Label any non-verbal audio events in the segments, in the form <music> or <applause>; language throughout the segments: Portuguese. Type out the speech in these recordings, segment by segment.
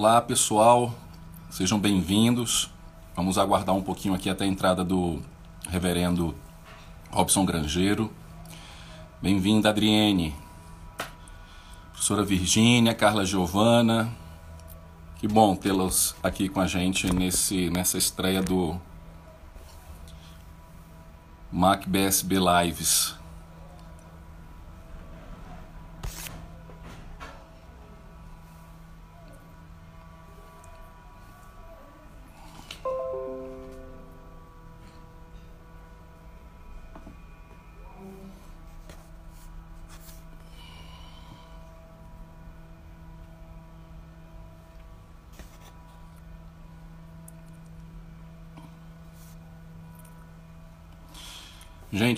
Olá pessoal, sejam bem-vindos. Vamos aguardar um pouquinho aqui até a entrada do reverendo Robson Grangeiro. Bem-vinda, Adriene. Professora Virgínia, Carla Giovana. Que bom tê-los aqui com a gente nesse, nessa estreia do MacBSB Lives.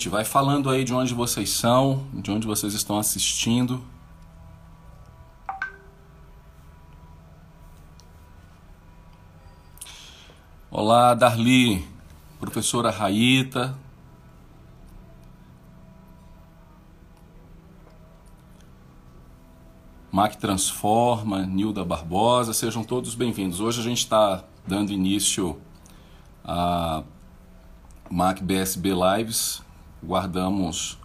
Gente, vai falando aí de onde vocês são, de onde vocês estão assistindo. Olá, Darli, professora Raíta. Mac Transforma, Nilda Barbosa, sejam todos bem-vindos. Hoje a gente está dando início a Mac BSB Lives, guardamos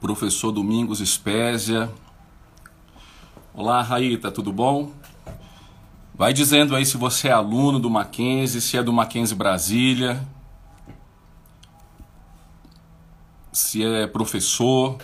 professor Domingos Espésia. Olá, Raíta, tudo bom? Vai dizendo aí se você é aluno do Mackenzie, se é do Mackenzie Brasília, se é professor.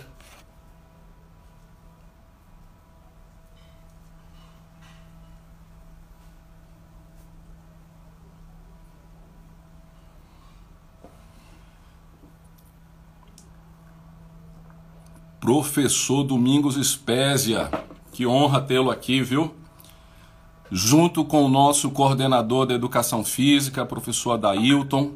Professor Domingos Espésia, que honra tê-lo aqui, viu? Junto com o nosso coordenador da educação física, professor Adailton.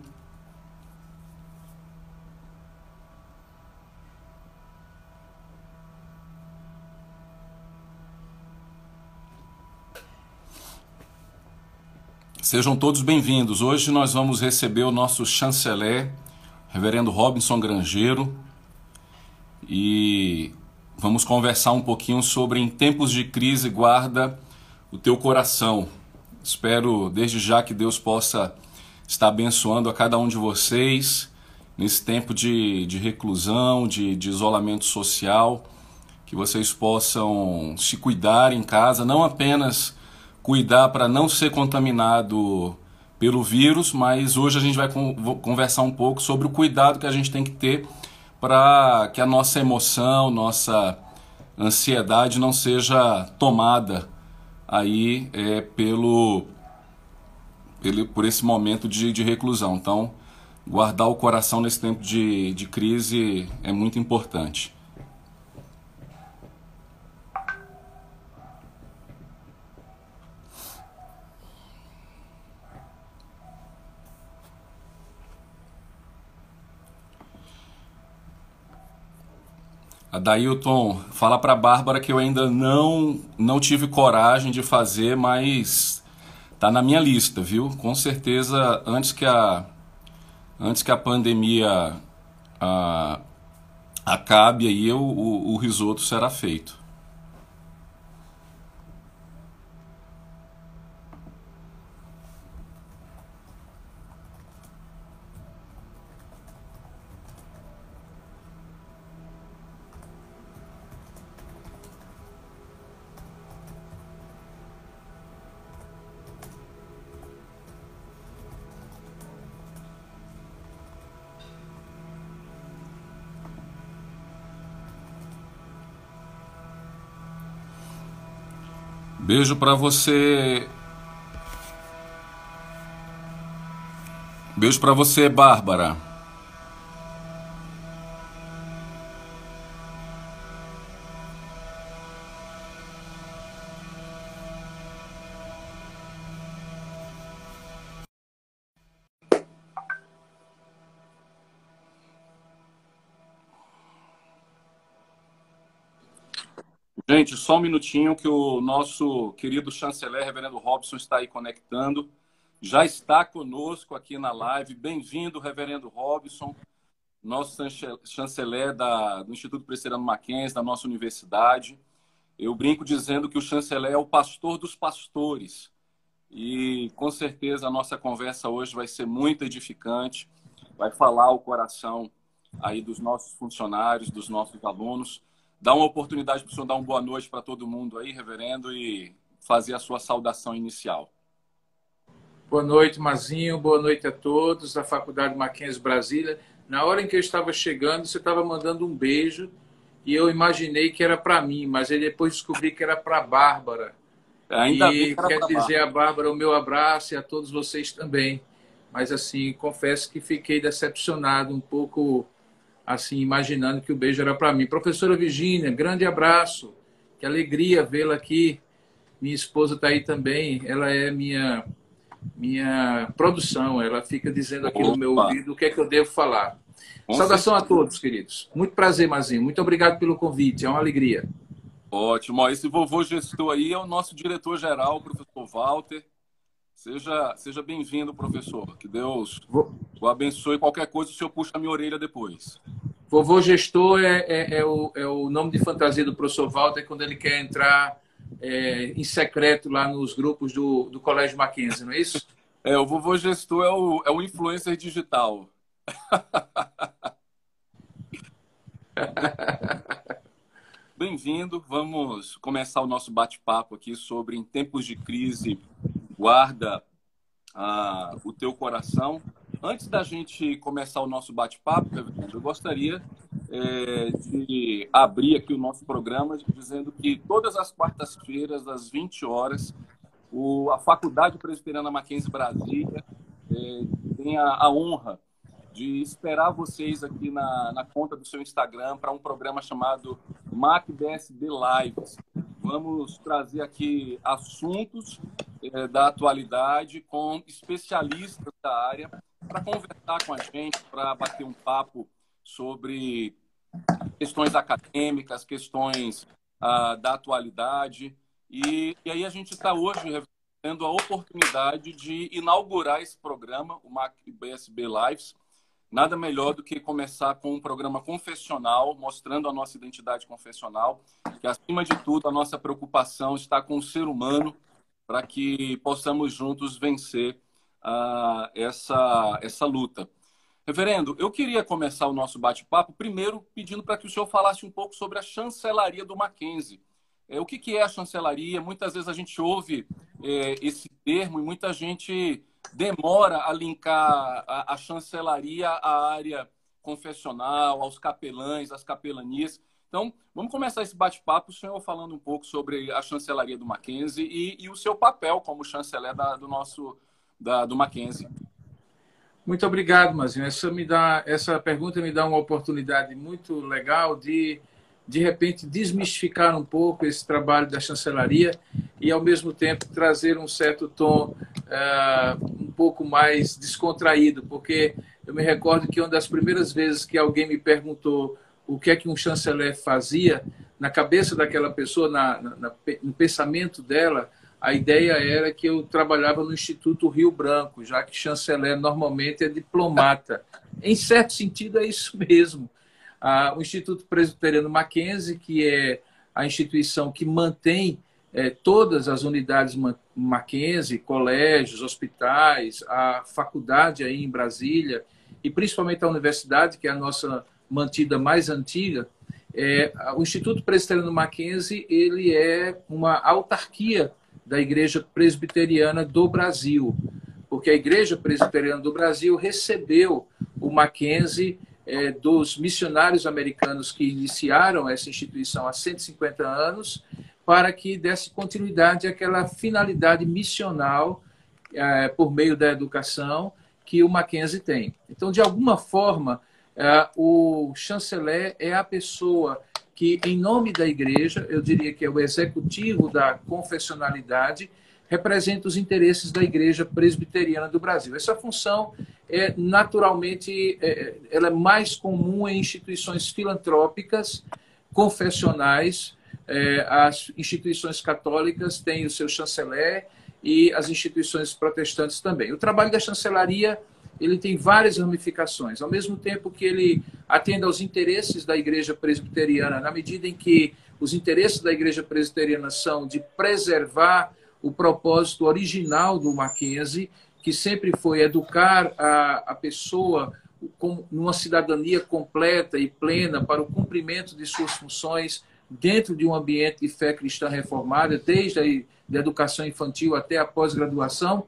Sejam todos bem-vindos. Hoje nós vamos receber o nosso chanceler, Reverendo Robinson Grangeiro, e vamos conversar um pouquinho sobre em tempos de crise guarda o teu coração. Espero desde já que Deus possa estar abençoando a cada um de vocês nesse tempo de, de reclusão, de, de isolamento social, que vocês possam se cuidar em casa, não apenas cuidar para não ser contaminado pelo vírus, mas hoje a gente vai conversar um pouco sobre o cuidado que a gente tem que ter para que a nossa emoção, nossa ansiedade não seja tomada aí é, pelo, pelo por esse momento de, de reclusão. Então, guardar o coração nesse tempo de, de crise é muito importante. Dailton, fala para Bárbara que eu ainda não não tive coragem de fazer, mas tá na minha lista, viu? Com certeza antes que a antes que a pandemia a, acabe aí o, o, o risoto será feito. Beijo para você. Beijo para você, Bárbara. Só um minutinho que o nosso querido chanceler, reverendo Robson, está aí conectando. Já está conosco aqui na live. Bem-vindo, reverendo Robson, nosso chanceler da, do Instituto Presbiteriano Mackenzie, da nossa universidade. Eu brinco dizendo que o chanceler é o pastor dos pastores. E com certeza a nossa conversa hoje vai ser muito edificante, vai falar o coração aí dos nossos funcionários, dos nossos alunos dar uma oportunidade para o senhor dar uma boa noite para todo mundo aí, reverendo, e fazer a sua saudação inicial. Boa noite, Mazinho. Boa noite a todos da Faculdade Mackenzie Brasília. Na hora em que eu estava chegando, você estava mandando um beijo e eu imaginei que era para mim, mas aí depois descobri que era para Bárbara. Ainda e quer dizer a Bárbara o meu abraço e a todos vocês também. Mas assim, confesso que fiquei decepcionado um pouco assim, imaginando que o beijo era para mim. Professora Virgínia, grande abraço. Que alegria vê-la aqui. Minha esposa está aí também. Ela é minha minha produção. Ela fica dizendo aqui Opa. no meu ouvido o que é que eu devo falar. Com Saudação certeza. a todos, queridos. Muito prazer, Mazinho. Muito obrigado pelo convite. É uma alegria. Ótimo. Esse vovô gestor aí é o nosso diretor-geral, o professor Walter. Seja, seja bem-vindo, professor. Que Deus o abençoe. Qualquer coisa, o senhor puxa a minha orelha depois. Vovô Gestor é, é, é, o, é o nome de fantasia do professor Walter quando ele quer entrar é, em secreto lá nos grupos do, do Colégio Mackenzie, não é isso? É, o vovô Gestor é o, é o influencer digital. <laughs> Bem-vindo. Vamos começar o nosso bate-papo aqui sobre em tempos de crise guarda ah, o teu coração. Antes da gente começar o nosso bate-papo, eu gostaria é, de abrir aqui o nosso programa dizendo que todas as quartas-feiras, às 20 horas, o, a Faculdade Presbiteriana Mackenzie Brasília é, tem a, a, honra de esperar vocês aqui na, na conta do seu Instagram para um programa chamado MacBSD Lives. Vamos trazer aqui assuntos é, da atualidade com especialistas da área para conversar com a gente, para bater um papo sobre questões acadêmicas, questões ah, da atualidade. E, e, aí a gente está hoje tendo a oportunidade de inaugurar esse programa, o MacBSB Lives. Nada melhor do que começar com um programa confessional, mostrando a nossa identidade confessional, que acima de tudo a nossa preocupação está com o ser humano, para que possamos juntos vencer uh, essa, essa luta. Reverendo, eu queria começar o nosso bate-papo primeiro pedindo para que o senhor falasse um pouco sobre a chancelaria do Mackenzie. É, o que, que é a chancelaria? Muitas vezes a gente ouve é, esse termo e muita gente demora a linkar a, a chancelaria à área confessional, aos capelães, às capelanias. Então, vamos começar esse bate-papo, o senhor falando um pouco sobre a chancelaria do Mackenzie e, e o seu papel como chanceler da, do nosso da, do Mackenzie. Muito obrigado, Mazinho. Essa, me dá, essa pergunta me dá uma oportunidade muito legal de, de repente, desmistificar um pouco esse trabalho da chancelaria e, ao mesmo tempo, trazer um certo tom uh, um pouco mais descontraído, porque eu me recordo que uma das primeiras vezes que alguém me perguntou o que é que um chanceler fazia, na cabeça daquela pessoa, na, na, no pensamento dela, a ideia era que eu trabalhava no Instituto Rio Branco, já que chanceler normalmente é diplomata. Em certo sentido, é isso mesmo. Ah, o Instituto Presbiteriano Mackenzie, que é a instituição que mantém é, todas as unidades Mackenzie, colégios, hospitais, a faculdade aí em Brasília, e principalmente a universidade, que é a nossa mantida mais antiga, é, o Instituto Presbiteriano Mackenzie ele é uma autarquia da Igreja Presbiteriana do Brasil, porque a Igreja Presbiteriana do Brasil recebeu o Mackenzie é, dos missionários americanos que iniciaram essa instituição há 150 anos, para que desse continuidade àquela finalidade missional é, por meio da educação que o Mackenzie tem. Então, de alguma forma, é, o chanceler é a pessoa que, em nome da igreja, eu diria que é o executivo da confessionalidade, representa os interesses da igreja presbiteriana do Brasil. Essa função é naturalmente é, ela é mais comum em instituições filantrópicas, confessionais, é, as instituições católicas têm o seu chanceler e as instituições protestantes também. O trabalho da chancelaria ele tem várias ramificações, ao mesmo tempo que ele atende aos interesses da Igreja Presbiteriana, na medida em que os interesses da Igreja Presbiteriana são de preservar o propósito original do Mackenzie, que sempre foi educar a, a pessoa com numa cidadania completa e plena para o cumprimento de suas funções dentro de um ambiente de fé cristã reformada, desde a educação infantil até a pós-graduação,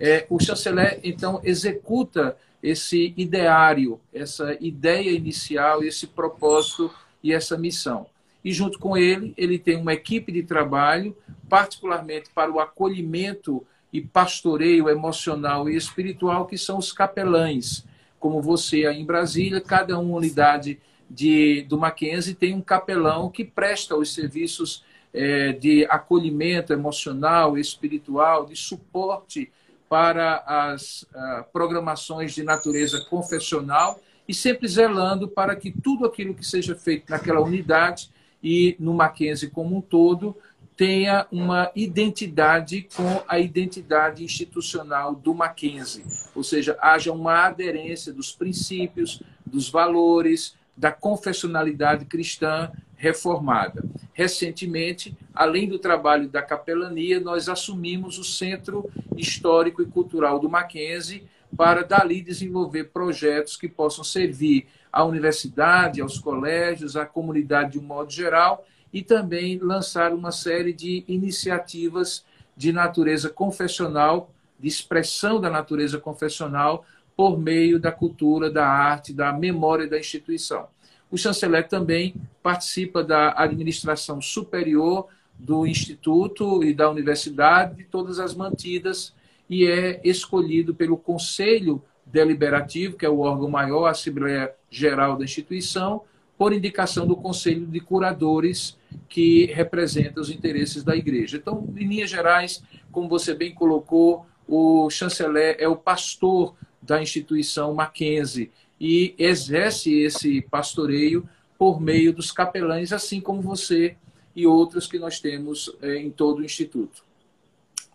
é, o chanceler, então, executa esse ideário, essa ideia inicial, esse propósito e essa missão. E, junto com ele, ele tem uma equipe de trabalho, particularmente para o acolhimento e pastoreio emocional e espiritual, que são os capelães. Como você aí em Brasília, cada uma unidade de, do Mackenzie tem um capelão que presta os serviços é, de acolhimento emocional, espiritual, de suporte para as programações de natureza confessional e sempre zelando para que tudo aquilo que seja feito naquela unidade e no Mackenzie como um todo tenha uma identidade com a identidade institucional do Mackenzie, ou seja, haja uma aderência dos princípios, dos valores, da confessionalidade cristã reformada. Recentemente, além do trabalho da capelania, nós assumimos o Centro Histórico e Cultural do Mackenzie para dali desenvolver projetos que possam servir à universidade, aos colégios, à comunidade de um modo geral e também lançar uma série de iniciativas de natureza confessional, de expressão da natureza confessional por meio da cultura, da arte, da memória da instituição. O chanceler também participa da administração superior do instituto e da universidade, de todas as mantidas, e é escolhido pelo Conselho Deliberativo, que é o órgão maior, a Assembleia Geral da instituição, por indicação do Conselho de Curadores, que representa os interesses da Igreja. Então, em linhas gerais, como você bem colocou, o chanceler é o pastor da instituição Mackenzie e exerce esse pastoreio por meio dos capelães, assim como você e outros que nós temos é, em todo o Instituto.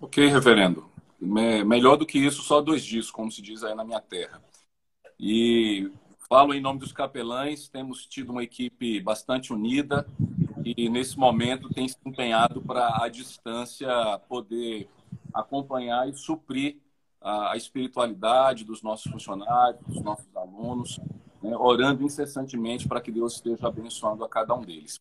Ok, reverendo. Melhor do que isso, só dois dias, como se diz aí na minha terra. E falo em nome dos capelães, temos tido uma equipe bastante unida e nesse momento tem se empenhado para a distância poder acompanhar e suprir a, espiritualidade dos nossos funcionários, dos nossos alunos, né, orando incessantemente para que Deus esteja abençoando a cada um deles.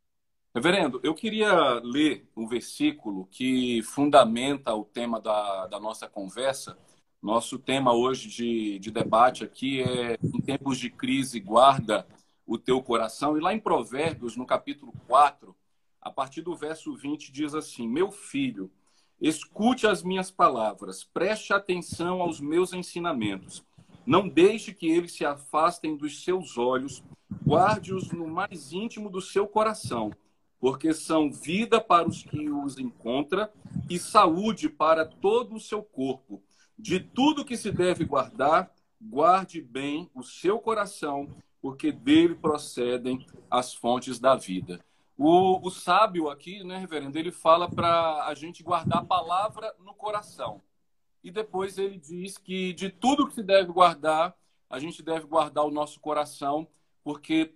Reverendo, eu queria ler um versículo que fundamenta o tema da, da nossa conversa. Nosso tema hoje de, de debate aqui é em tempos de crise, guarda o teu coração. E lá em Provérbios, no capítulo 4, a partir do verso 20, diz assim: Meu filho, Escute as minhas palavras, preste atenção aos meus ensinamentos. Não deixe que eles se afastem dos seus olhos, guarde-os no mais íntimo do seu coração, porque são vida para os que os encontram e saúde para todo o seu corpo. De tudo que se deve guardar, guarde bem o seu coração, porque dele procedem as fontes da vida. O, o sábio aqui, né, reverendo, ele fala para a gente guardar a palavra no coração. E depois ele diz que de tudo que se deve guardar, a gente deve guardar o nosso coração, porque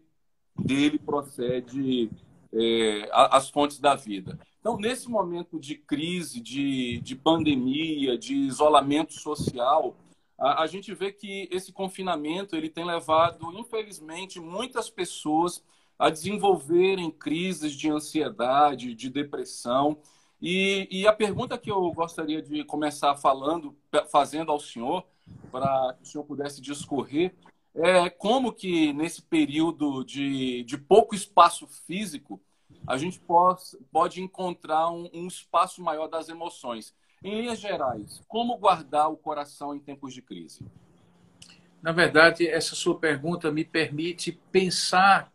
dele procede é, as fontes da vida. Então, nesse momento de crise, de, de pandemia, de isolamento social, a, a gente vê que esse confinamento ele tem levado, infelizmente, muitas pessoas a desenvolverem crises de ansiedade, de depressão. E, e, a pergunta que eu gostaria de começar falando, fazendo ao senhor, para que o senhor pudesse discorrer, é como que nesse período de, de pouco espaço físico, a gente pode, encontrar um, um espaço maior das emoções. Em linhas gerais, como guardar o coração em tempos de crise? Na verdade, essa sua pergunta me permite pensar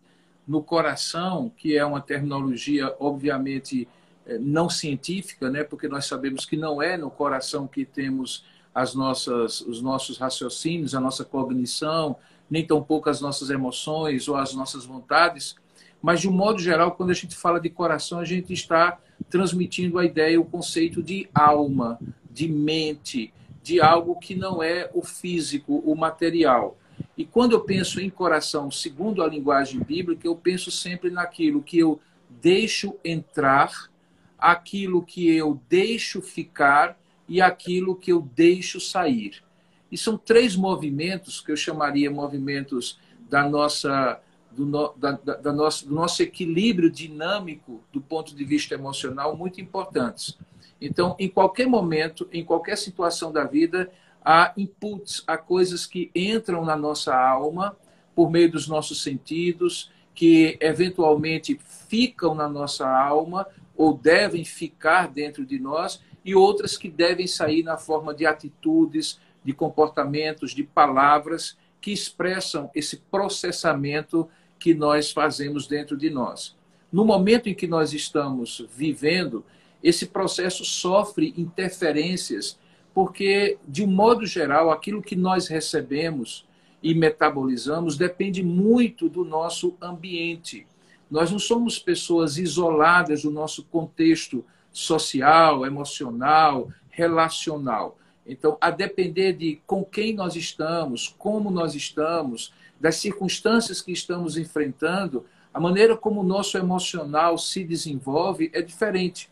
no coração, que é uma terminologia, obviamente, eh, não científica, né? porque nós sabemos que não é no coração que temos as nossas, os nossos raciocínios, a nossa cognição, nem tampouco as nossas emoções ou as nossas vontades, Mas, de um modo geral, quando a gente fala de coração, a gente está transmitindo a ideia, o conceito de alma, de mente, de algo que não é o físico, o material. E quando eu penso em coração, segundo a linguagem bíblica, eu penso sempre naquilo que eu deixo entrar, aquilo que eu deixo ficar e aquilo que eu deixo sair. E são três movimentos que eu chamaria movimentos da nossa do, no, da, da, nosso, do nosso equilíbrio dinâmico do ponto de vista emocional muito importantes. Então, em qualquer momento, em qualquer situação da vida, há inputs, há coisas que entram na nossa alma por meio dos nossos sentidos, que eventualmente ficam na nossa alma ou devem ficar dentro de nós, e outras que devem sair na forma de atitudes, de comportamentos, de palavras que expressam esse processamento que nós fazemos dentro de nós. No momento em que nós estamos vivendo, esse processo sofre interferências, porque, de um modo geral, aquilo que nós recebemos e metabolizamos depende muito do nosso ambiente. Nós não somos pessoas isoladas do nosso contexto social, emocional, relacional. Então, a depender de com quem nós estamos, como nós estamos, das circunstâncias que estamos enfrentando, a maneira como o nosso emocional se desenvolve é diferente.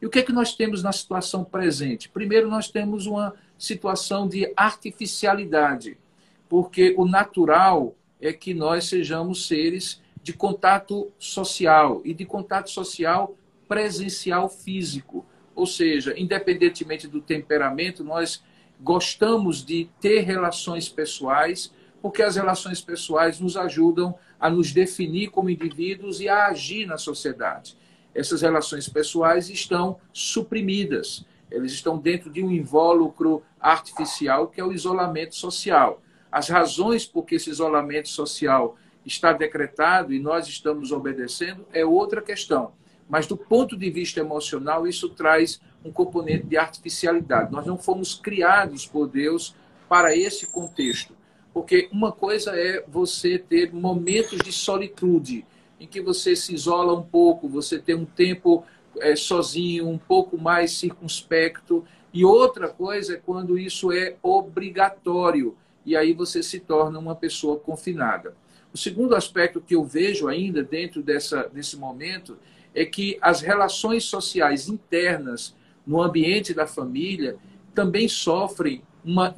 E o que é que nós temos na situação presente? Primeiro, nós temos uma situação de artificialidade, porque o natural é que nós sejamos seres de contato social e de contato social presencial físico. Ou seja, independentemente do temperamento, nós gostamos de ter relações pessoais, porque as relações pessoais nos ajudam a nos definir como indivíduos e a agir na sociedade. Essas relações pessoais estão suprimidas, eles estão dentro de um invólucro artificial que é o isolamento social. As razões por que esse isolamento social está decretado e nós estamos obedecendo é outra questão. Mas do ponto de vista emocional, isso traz um componente de artificialidade. Nós não fomos criados por Deus para esse contexto. Porque uma coisa é você ter momentos de solitude, em que você se isola um pouco, você tem um tempo é, sozinho, um pouco mais circunspecto. E outra coisa é quando isso é obrigatório, e aí você se torna uma pessoa confinada. O segundo aspecto que eu vejo ainda dentro dessa, desse momento é que as relações sociais internas no ambiente da família também sofrem uma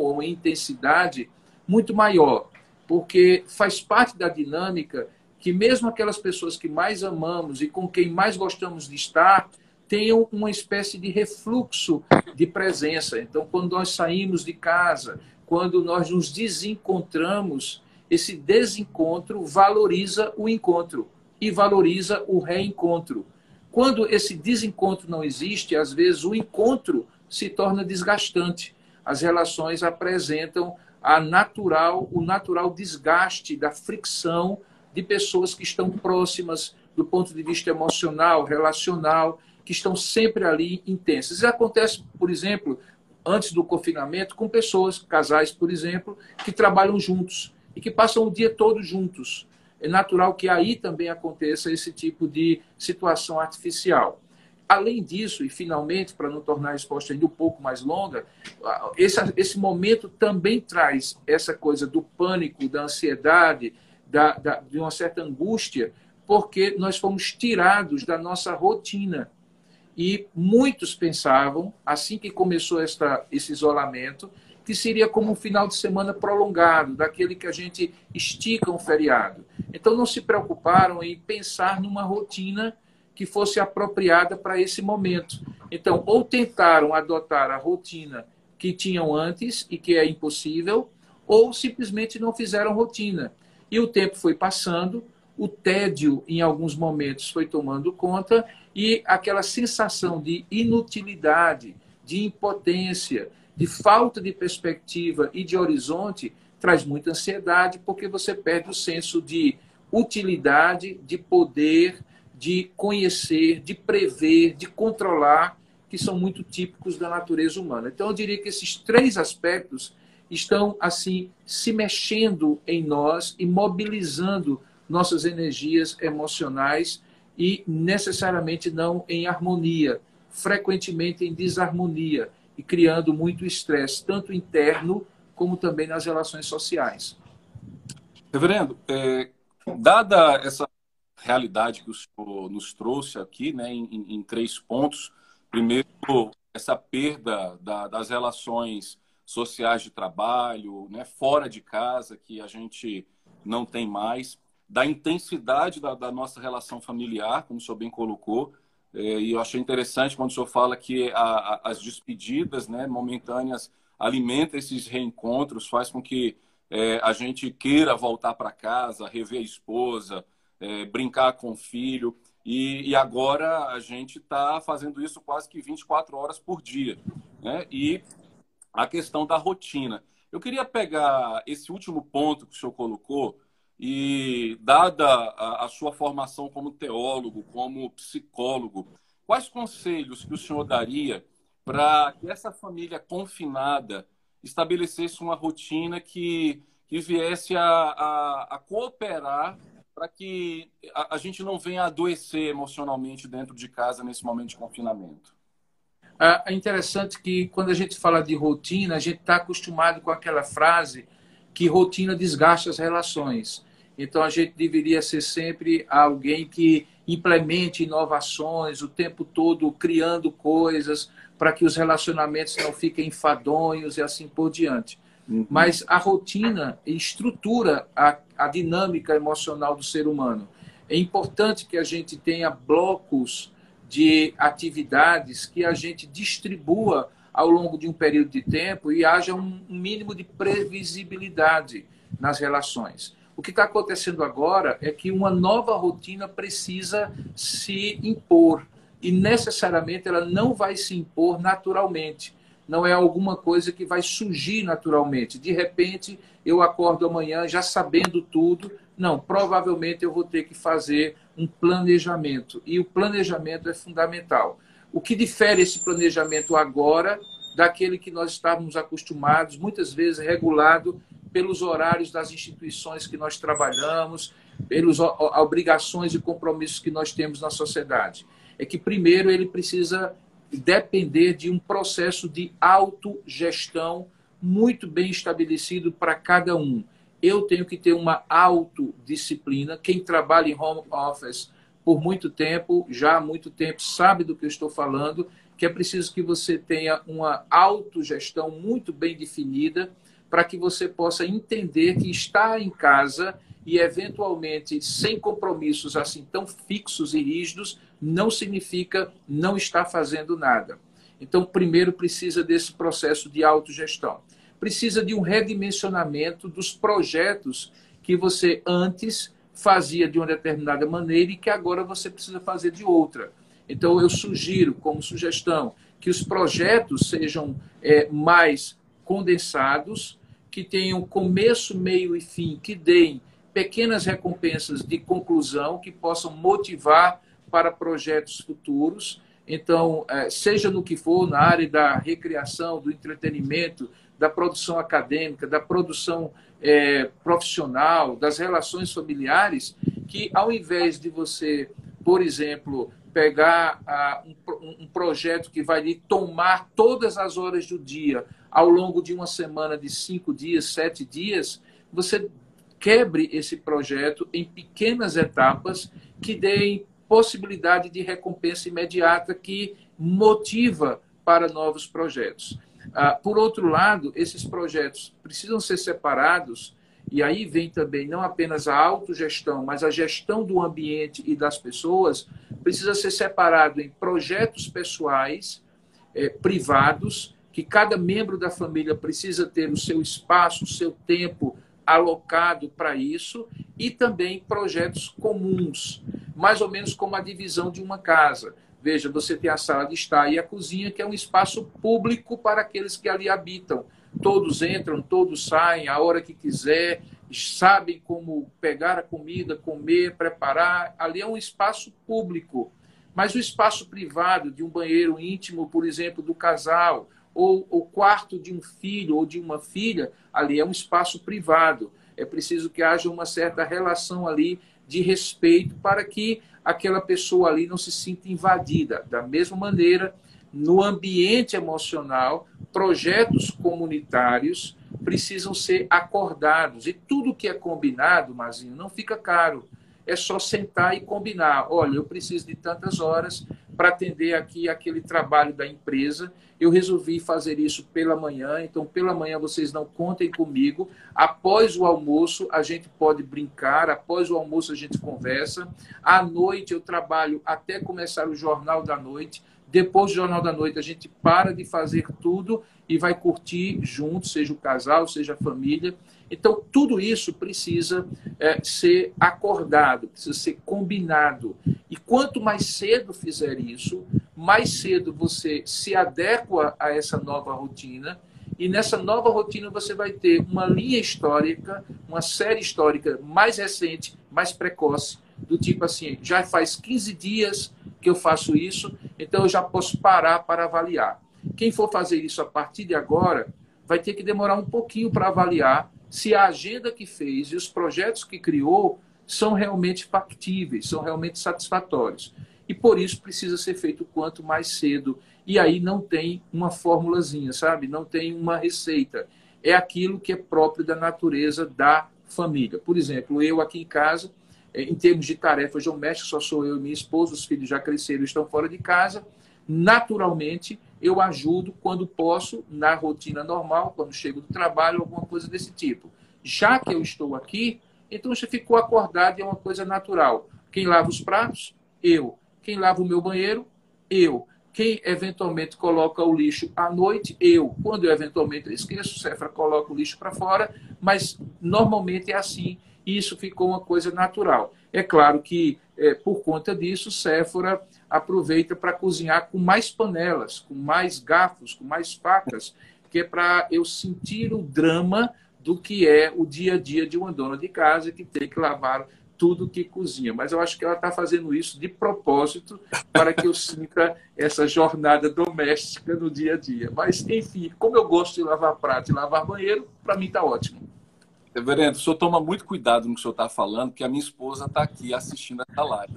ou uma intensidade muito maior, porque faz parte da dinâmica que mesmo aquelas pessoas que mais amamos e com quem mais gostamos de estar tenham uma espécie de refluxo de presença. Então, quando nós saímos de casa, quando nós nos desencontramos, esse desencontro valoriza o encontro e valoriza o reencontro. Quando esse desencontro não existe, às vezes o encontro se torna desgastante. As relações apresentam a natural, o natural desgaste da fricção de pessoas que estão próximas do ponto de vista emocional, relacional, que estão sempre ali intensas. Isso acontece, por exemplo, antes do confinamento, com pessoas, casais, por exemplo, que trabalham juntos e que passam o dia todo juntos. É natural que aí também aconteça esse tipo de situação artificial. Além disso, e finalmente, para não tornar a resposta ainda um pouco mais longa, esse, esse momento também traz essa coisa do pânico, da ansiedade, da, da, de uma certa angústia, porque nós fomos tirados da nossa rotina. E muitos pensavam, assim que começou esta, esse isolamento, que seria como um final de semana prolongado, daquele que a gente estica um feriado. Então não se preocuparam em pensar numa rotina que fosse apropriada para esse momento. Então, ou tentaram adotar a rotina que tinham antes e que é impossível, ou simplesmente não fizeram rotina. E o tempo foi passando, o tédio em alguns momentos foi tomando conta e aquela sensação de inutilidade, de impotência, de falta de perspectiva e de horizonte traz muita ansiedade, porque você perde o senso de utilidade, de poder, de conhecer, de prever, de controlar, que são muito típicos da natureza humana. Então, eu diria que esses três aspectos estão, assim, se mexendo em nós e mobilizando nossas energias emocionais e necessariamente não em harmonia, frequentemente em desarmonia e criando muito estresse, tanto interno como também nas relações sociais. Reverendo, é, dada essa realidade que o senhor nos trouxe aqui, né, em, em três pontos, primeiro, essa perda da, das relações sociais de trabalho, né, fora de casa, que a gente não tem mais, da intensidade da, da nossa relação familiar, como o senhor bem colocou, é, e eu achei interessante quando o senhor fala que a, a, as despedidas né, momentâneas alimentam esses reencontros, faz com que é, a gente queira voltar para casa, rever a esposa, é, brincar com o filho. E, e agora a gente está fazendo isso quase que 24 horas por dia. Né? E a questão da rotina. Eu queria pegar esse último ponto que o senhor colocou, e, dada a, a, sua formação como teólogo, como psicólogo, quais conselhos que o senhor daria para que essa família confinada estabelecesse uma rotina que, que viesse a, a, a cooperar para que a, a, gente não venha adoecer emocionalmente dentro de casa nesse momento de confinamento? É interessante que quando a gente fala de rotina, a gente está acostumado com aquela frase que rotina desgasta as relações. Então, a gente deveria ser sempre alguém que implemente inovações o tempo todo, criando coisas para que os relacionamentos não fiquem enfadonhos e assim por diante. Uhum. Mas a rotina estrutura a, a dinâmica emocional do ser humano. É importante que a gente tenha blocos de atividades que a gente distribua ao longo de um período de tempo e haja um mínimo de previsibilidade nas relações. O que está acontecendo agora é que uma nova rotina precisa se impor e necessariamente ela não vai se impor naturalmente. Não é alguma coisa que vai surgir naturalmente. De repente, eu acordo amanhã já sabendo tudo. Não, provavelmente eu vou ter que fazer um planejamento. E o planejamento é fundamental. O que difere esse planejamento agora daquele que nós estávamos acostumados, muitas vezes regulado pelos horários das instituições que nós trabalhamos, pelas obrigações e compromissos que nós temos na sociedade. É que, primeiro, ele precisa depender de um processo de autogestão muito bem estabelecido para cada um. Eu tenho que ter uma autodisciplina. Quem trabalha em home office por muito tempo, já há muito tempo, sabe do que eu estou falando, que é preciso que você tenha uma autogestão muito bem definida para que você possa entender que estar em casa e eventualmente sem compromissos assim tão fixos e rígidos não significa não estar fazendo nada. Então, primeiro precisa desse processo de autogestão. Precisa de um redimensionamento dos projetos que você antes fazia de uma determinada maneira e que agora você precisa fazer de outra. Então, eu sugiro, como sugestão, que os projetos sejam é, mais condensados, que tenham começo, meio e fim, que deem pequenas recompensas de conclusão que possam motivar para projetos futuros. Então, é, seja no que for, na área da recreação, do entretenimento, da produção acadêmica, da produção é, profissional, das relações familiares, que ao invés de você, por exemplo, pegar um, um, projeto que vai lhe tomar todas as horas do dia ao longo de uma semana de cinco dias, sete dias, você quebre esse projeto em pequenas etapas que deem possibilidade de recompensa imediata que motiva para novos projetos. Ah, por outro lado, esses projetos precisam ser separados, e aí vem também não apenas a autogestão, mas a gestão do ambiente e das pessoas, precisa ser separado em projetos pessoais, eh, privados, que cada membro da família precisa ter o seu espaço, o seu tempo alocado para isso, e também projetos comuns, mais ou menos como a divisão de uma casa. Veja, você tem a sala de estar e a cozinha, que é um espaço público para aqueles que ali habitam. Todos entram, todos saem, a hora que quiser, sabem como pegar a comida, comer, preparar. Ali é um espaço público. Mas o espaço privado de um banheiro íntimo, por exemplo, do casal, ou o quarto de um filho ou de uma filha, ali é um espaço privado. É preciso que haja uma certa relação ali de respeito para que aquela pessoa ali não se sinta invadida. Da mesma maneira, no ambiente emocional, projetos comunitários precisam ser acordados. E tudo que é combinado, Mazinho, não fica caro. É só sentar e combinar. Olha, eu preciso de tantas horas para atender aqui aquele trabalho da empresa. Eu resolvi fazer isso pela manhã, então pela manhã vocês não contem comigo. Após o almoço a gente pode brincar, após o almoço a gente conversa. À noite eu trabalho até começar o jornal da noite. Depois do Jornal da Noite, a gente para de fazer tudo e vai curtir junto, seja o casal, seja a família. Então, tudo isso precisa é, ser acordado, precisa ser combinado. E quanto mais cedo fizer isso, mais cedo você se adequa a essa nova rotina. E nessa nova rotina você vai ter uma linha histórica, uma série histórica mais recente, mais precoce, do tipo assim, já faz 15 dias que eu faço isso, então eu já posso parar para avaliar. Quem for fazer isso a partir de agora vai ter que demorar um pouquinho para avaliar se a agenda que fez e os projetos que criou são realmente factíveis, são realmente satisfatórios. E por isso precisa ser feito quanto mais cedo. E aí não tem uma formulazinha, sabe? Não tem uma receita. É aquilo que é próprio da natureza da família. Por exemplo, eu aqui em casa, é, em termos de tarefas domésticas, só sou eu e minha esposa, os filhos já cresceram e estão fora de casa. Naturalmente, eu ajudo quando posso, na rotina normal, quando chego do trabalho, alguma coisa desse tipo. Já que eu estou aqui, então já ficou acordado e é uma coisa natural. Quem lava os pratos? Eu. Quem lava o meu banheiro? Eu. Quem eventualmente coloca o lixo à noite? Eu. Quando eu eventualmente esqueço, o Cefra coloca o lixo para fora, mas normalmente é assim isso ficou uma coisa natural. É claro que, é, por conta disso, Séfora aproveita para cozinhar com mais panelas, com mais garfos, com mais facas, que é para eu sentir o drama do que é o dia a dia de uma dona de casa que tem que lavar tudo que cozinha. Mas eu acho que ela está fazendo isso de propósito para que eu sinta essa jornada doméstica no dia a dia. Mas, enfim, como eu gosto de lavar prato e lavar banheiro, para mim está ótimo. Reverendo, o senhor toma muito cuidado no que o senhor está falando, porque a minha esposa está aqui assistindo essa live.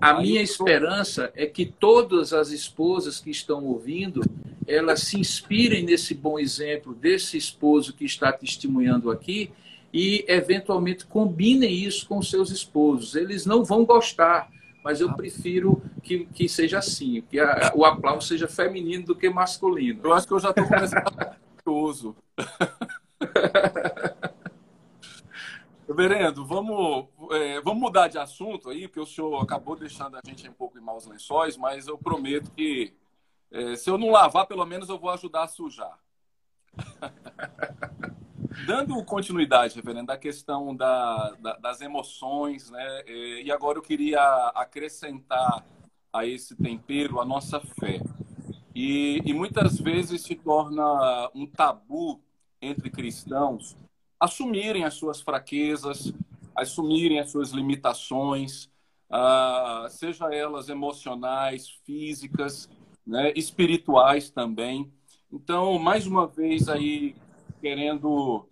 A minha esperança é que todas as esposas que estão ouvindo, elas se inspirem nesse bom exemplo desse esposo que está testemunhando aqui e, eventualmente, combinem isso com seus esposos. Eles não vão gostar, mas eu prefiro que, que seja assim, que a, o aplauso seja feminino do que masculino. Eu acho que eu já estou começando a. Reverendo, vamos, é, vamos mudar de assunto aí, porque o senhor acabou deixando a gente um pouco em maus lençóis, mas eu prometo que é, se eu não lavar, pelo menos eu vou ajudar a sujar. <laughs> Dando continuidade, reverendo, da questão da, da, das emoções, né? É, e agora eu queria acrescentar a esse tempero a nossa fé. E, e muitas vezes se torna um tabu entre cristãos assumirem as suas fraquezas, assumirem as suas limitações, uh, seja elas emocionais, físicas, né, espirituais também. Então, mais uma vez aí querendo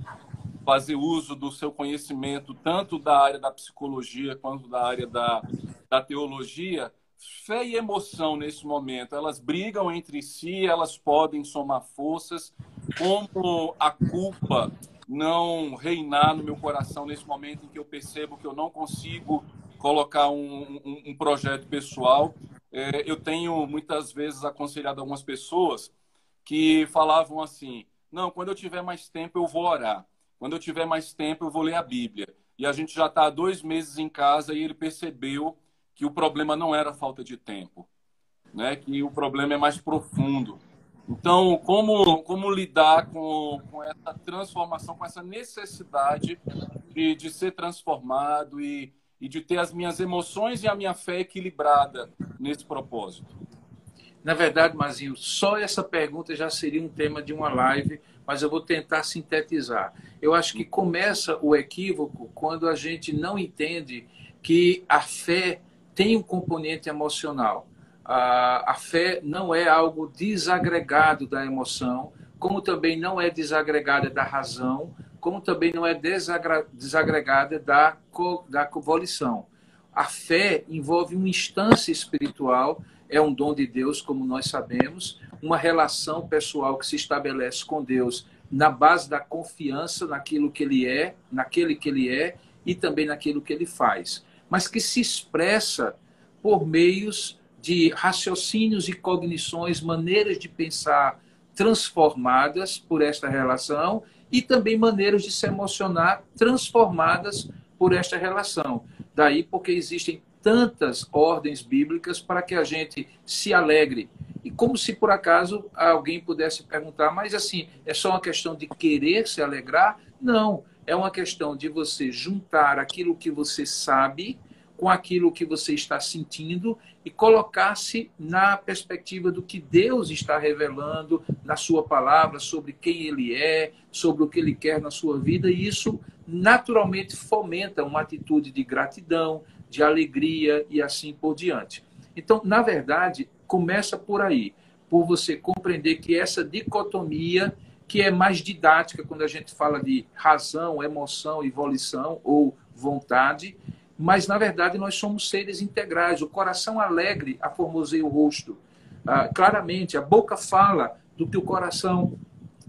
fazer uso do seu conhecimento tanto da área da psicologia quanto da área da, da teologia, fé e emoção nesse momento, elas brigam entre si, elas podem somar forças, como a culpa não reinar no meu coração nesse momento em que eu percebo que eu não consigo colocar um, um, um projeto pessoal. É, eu tenho muitas vezes aconselhado algumas pessoas que falavam assim: não, quando eu tiver mais tempo eu vou orar, quando eu tiver mais tempo eu vou ler a Bíblia. E a gente já está há dois meses em casa e ele percebeu que o problema não era falta de tempo, né? que o problema é mais profundo. Então, como, como lidar com, com essa transformação, com essa necessidade de, de ser transformado e, e de ter as minhas emoções e a minha fé equilibrada nesse propósito? Na verdade, Mazinho, só essa pergunta já seria um tema de uma live, mas eu vou tentar sintetizar. Eu acho que começa o equívoco quando a gente não entende que a fé tem um componente emocional a, fé não é algo desagregado da emoção, como também não é desagregada da razão, como também não é desagregada da, da volição. A fé envolve uma instância espiritual, é um dom de Deus, como nós sabemos, uma relação pessoal que se estabelece com Deus na base da confiança naquilo que ele é, naquele que ele é e também naquilo que ele faz, mas que se expressa por meios de raciocínios e cognições, maneiras de pensar transformadas por esta relação e também maneiras de se emocionar transformadas por esta relação. Daí porque existem tantas ordens bíblicas para que a gente se alegre. E como se por acaso alguém pudesse perguntar, mas assim, é só uma questão de querer se alegrar? Não, é uma questão de você juntar aquilo que você sabe com aquilo que você está sentindo e colocar-se na perspectiva do que Deus está revelando na sua palavra sobre quem ele é, sobre o que ele quer na sua vida, e isso naturalmente fomenta uma atitude de gratidão, de alegria e assim por diante. Então, na verdade, começa por aí, por você compreender que essa dicotomia que é mais didática quando a gente fala de razão, emoção e volição ou vontade, mas na verdade nós somos seres integrais. O coração alegre aformoseia o rosto. Ah, claramente, a boca fala do que o coração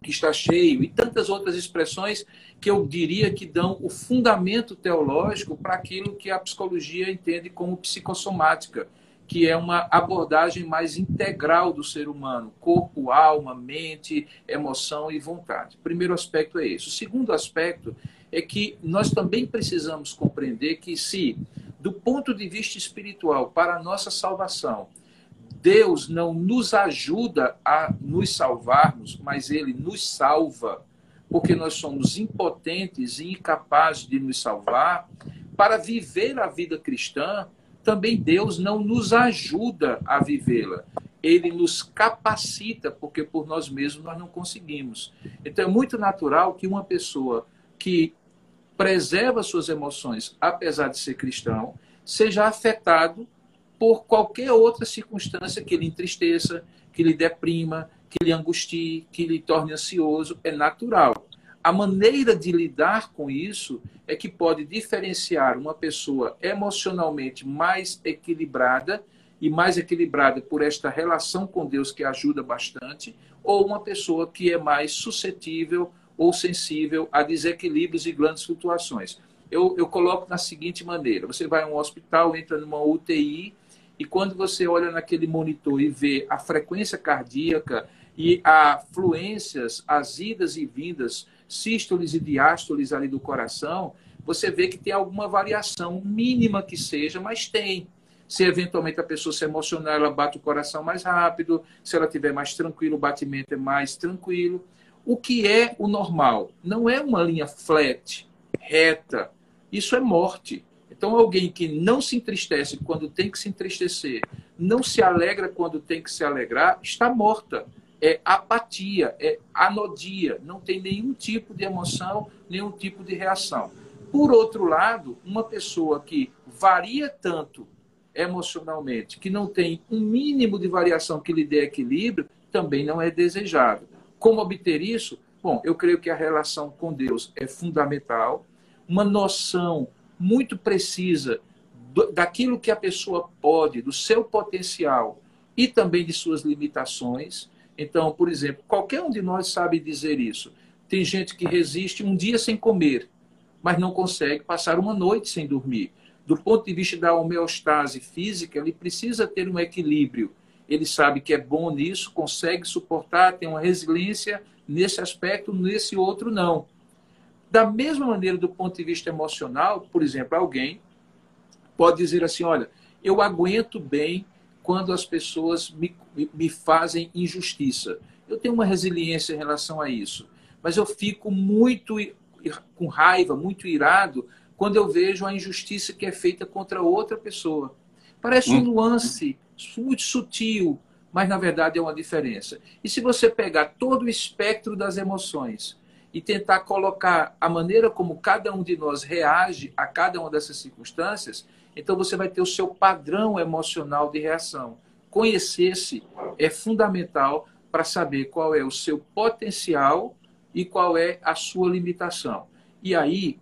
está cheio, e tantas outras expressões que eu diria que dão o fundamento teológico para aquilo que a psicologia entende como psicossomática, que é uma abordagem mais integral do ser humano, corpo, alma, mente, emoção e vontade. Primeiro aspecto é esse. O segundo aspecto é que nós também precisamos compreender que se, do ponto de vista espiritual, para a nossa salvação, Deus não nos ajuda a nos salvarmos, mas Ele nos salva, porque nós somos impotentes e incapazes de nos salvar, para viver a vida cristã, também Deus não nos ajuda a vivê-la. Ele nos capacita, porque por nós mesmos nós não conseguimos. Então é muito natural que uma pessoa que preserva suas emoções, apesar de ser cristão, seja afetado por qualquer outra circunstância que lhe entristeça, que lhe deprima, que lhe angustie, que lhe torne ansioso. É natural. A maneira de lidar com isso é que pode diferenciar uma pessoa emocionalmente mais equilibrada e mais equilibrada por esta relação com Deus que ajuda bastante, ou uma pessoa que é mais suscetível ou sensível a desequilíbrios e grandes flutuações. Eu, eu coloco na seguinte maneira: você vai a um hospital, entra numa UTI, e quando você olha naquele monitor e vê a frequência cardíaca e a fluências, as idas e vindas, sístoles e diástoles ali do coração, você vê que tem alguma variação, mínima que seja, mas tem. Se eventualmente a pessoa se emocionar, ela bate o coração mais rápido, se ela tiver mais tranquilo, o batimento é mais tranquilo. O que é o normal? Não é uma linha flat, reta. Isso é morte. Então, alguém que não se entristece quando tem que se entristecer, não se alegra quando tem que se alegrar, está morta. É apatia, é anodia, não tem nenhum tipo de emoção, nenhum tipo de reação. Por outro lado, uma pessoa que varia tanto emocionalmente, que não tem um mínimo de variação que lhe dê equilíbrio, também não é desejável. Como obter isso? Bom, eu creio que a relação com Deus é fundamental, uma noção muito precisa do, daquilo que a pessoa pode, do seu potencial e também de suas limitações. Então, por exemplo, qualquer um de nós sabe dizer isso. Tem gente que resiste um dia sem comer, mas não consegue passar uma noite sem dormir. Do ponto de vista da homeostase física, ele precisa ter um equilíbrio ele sabe que é bom nisso, consegue suportar, tem uma resiliência nesse aspecto, nesse outro não. Da mesma maneira, do ponto de vista emocional, por exemplo, alguém pode dizer assim: olha, eu aguento bem quando as pessoas me, me fazem injustiça. Eu tenho uma resiliência em relação a isso, mas eu fico muito com raiva, muito irado, quando eu vejo a injustiça que é feita contra outra pessoa. Parece um hum. nuance muito sutil, mas na verdade é uma diferença. E se você pegar todo o espectro das emoções e tentar colocar a maneira como cada um de nós reage a cada uma dessas circunstâncias, então você vai ter o seu padrão emocional de reação. Conhecer-se é fundamental para saber qual é o seu potencial e qual é a sua limitação. E aí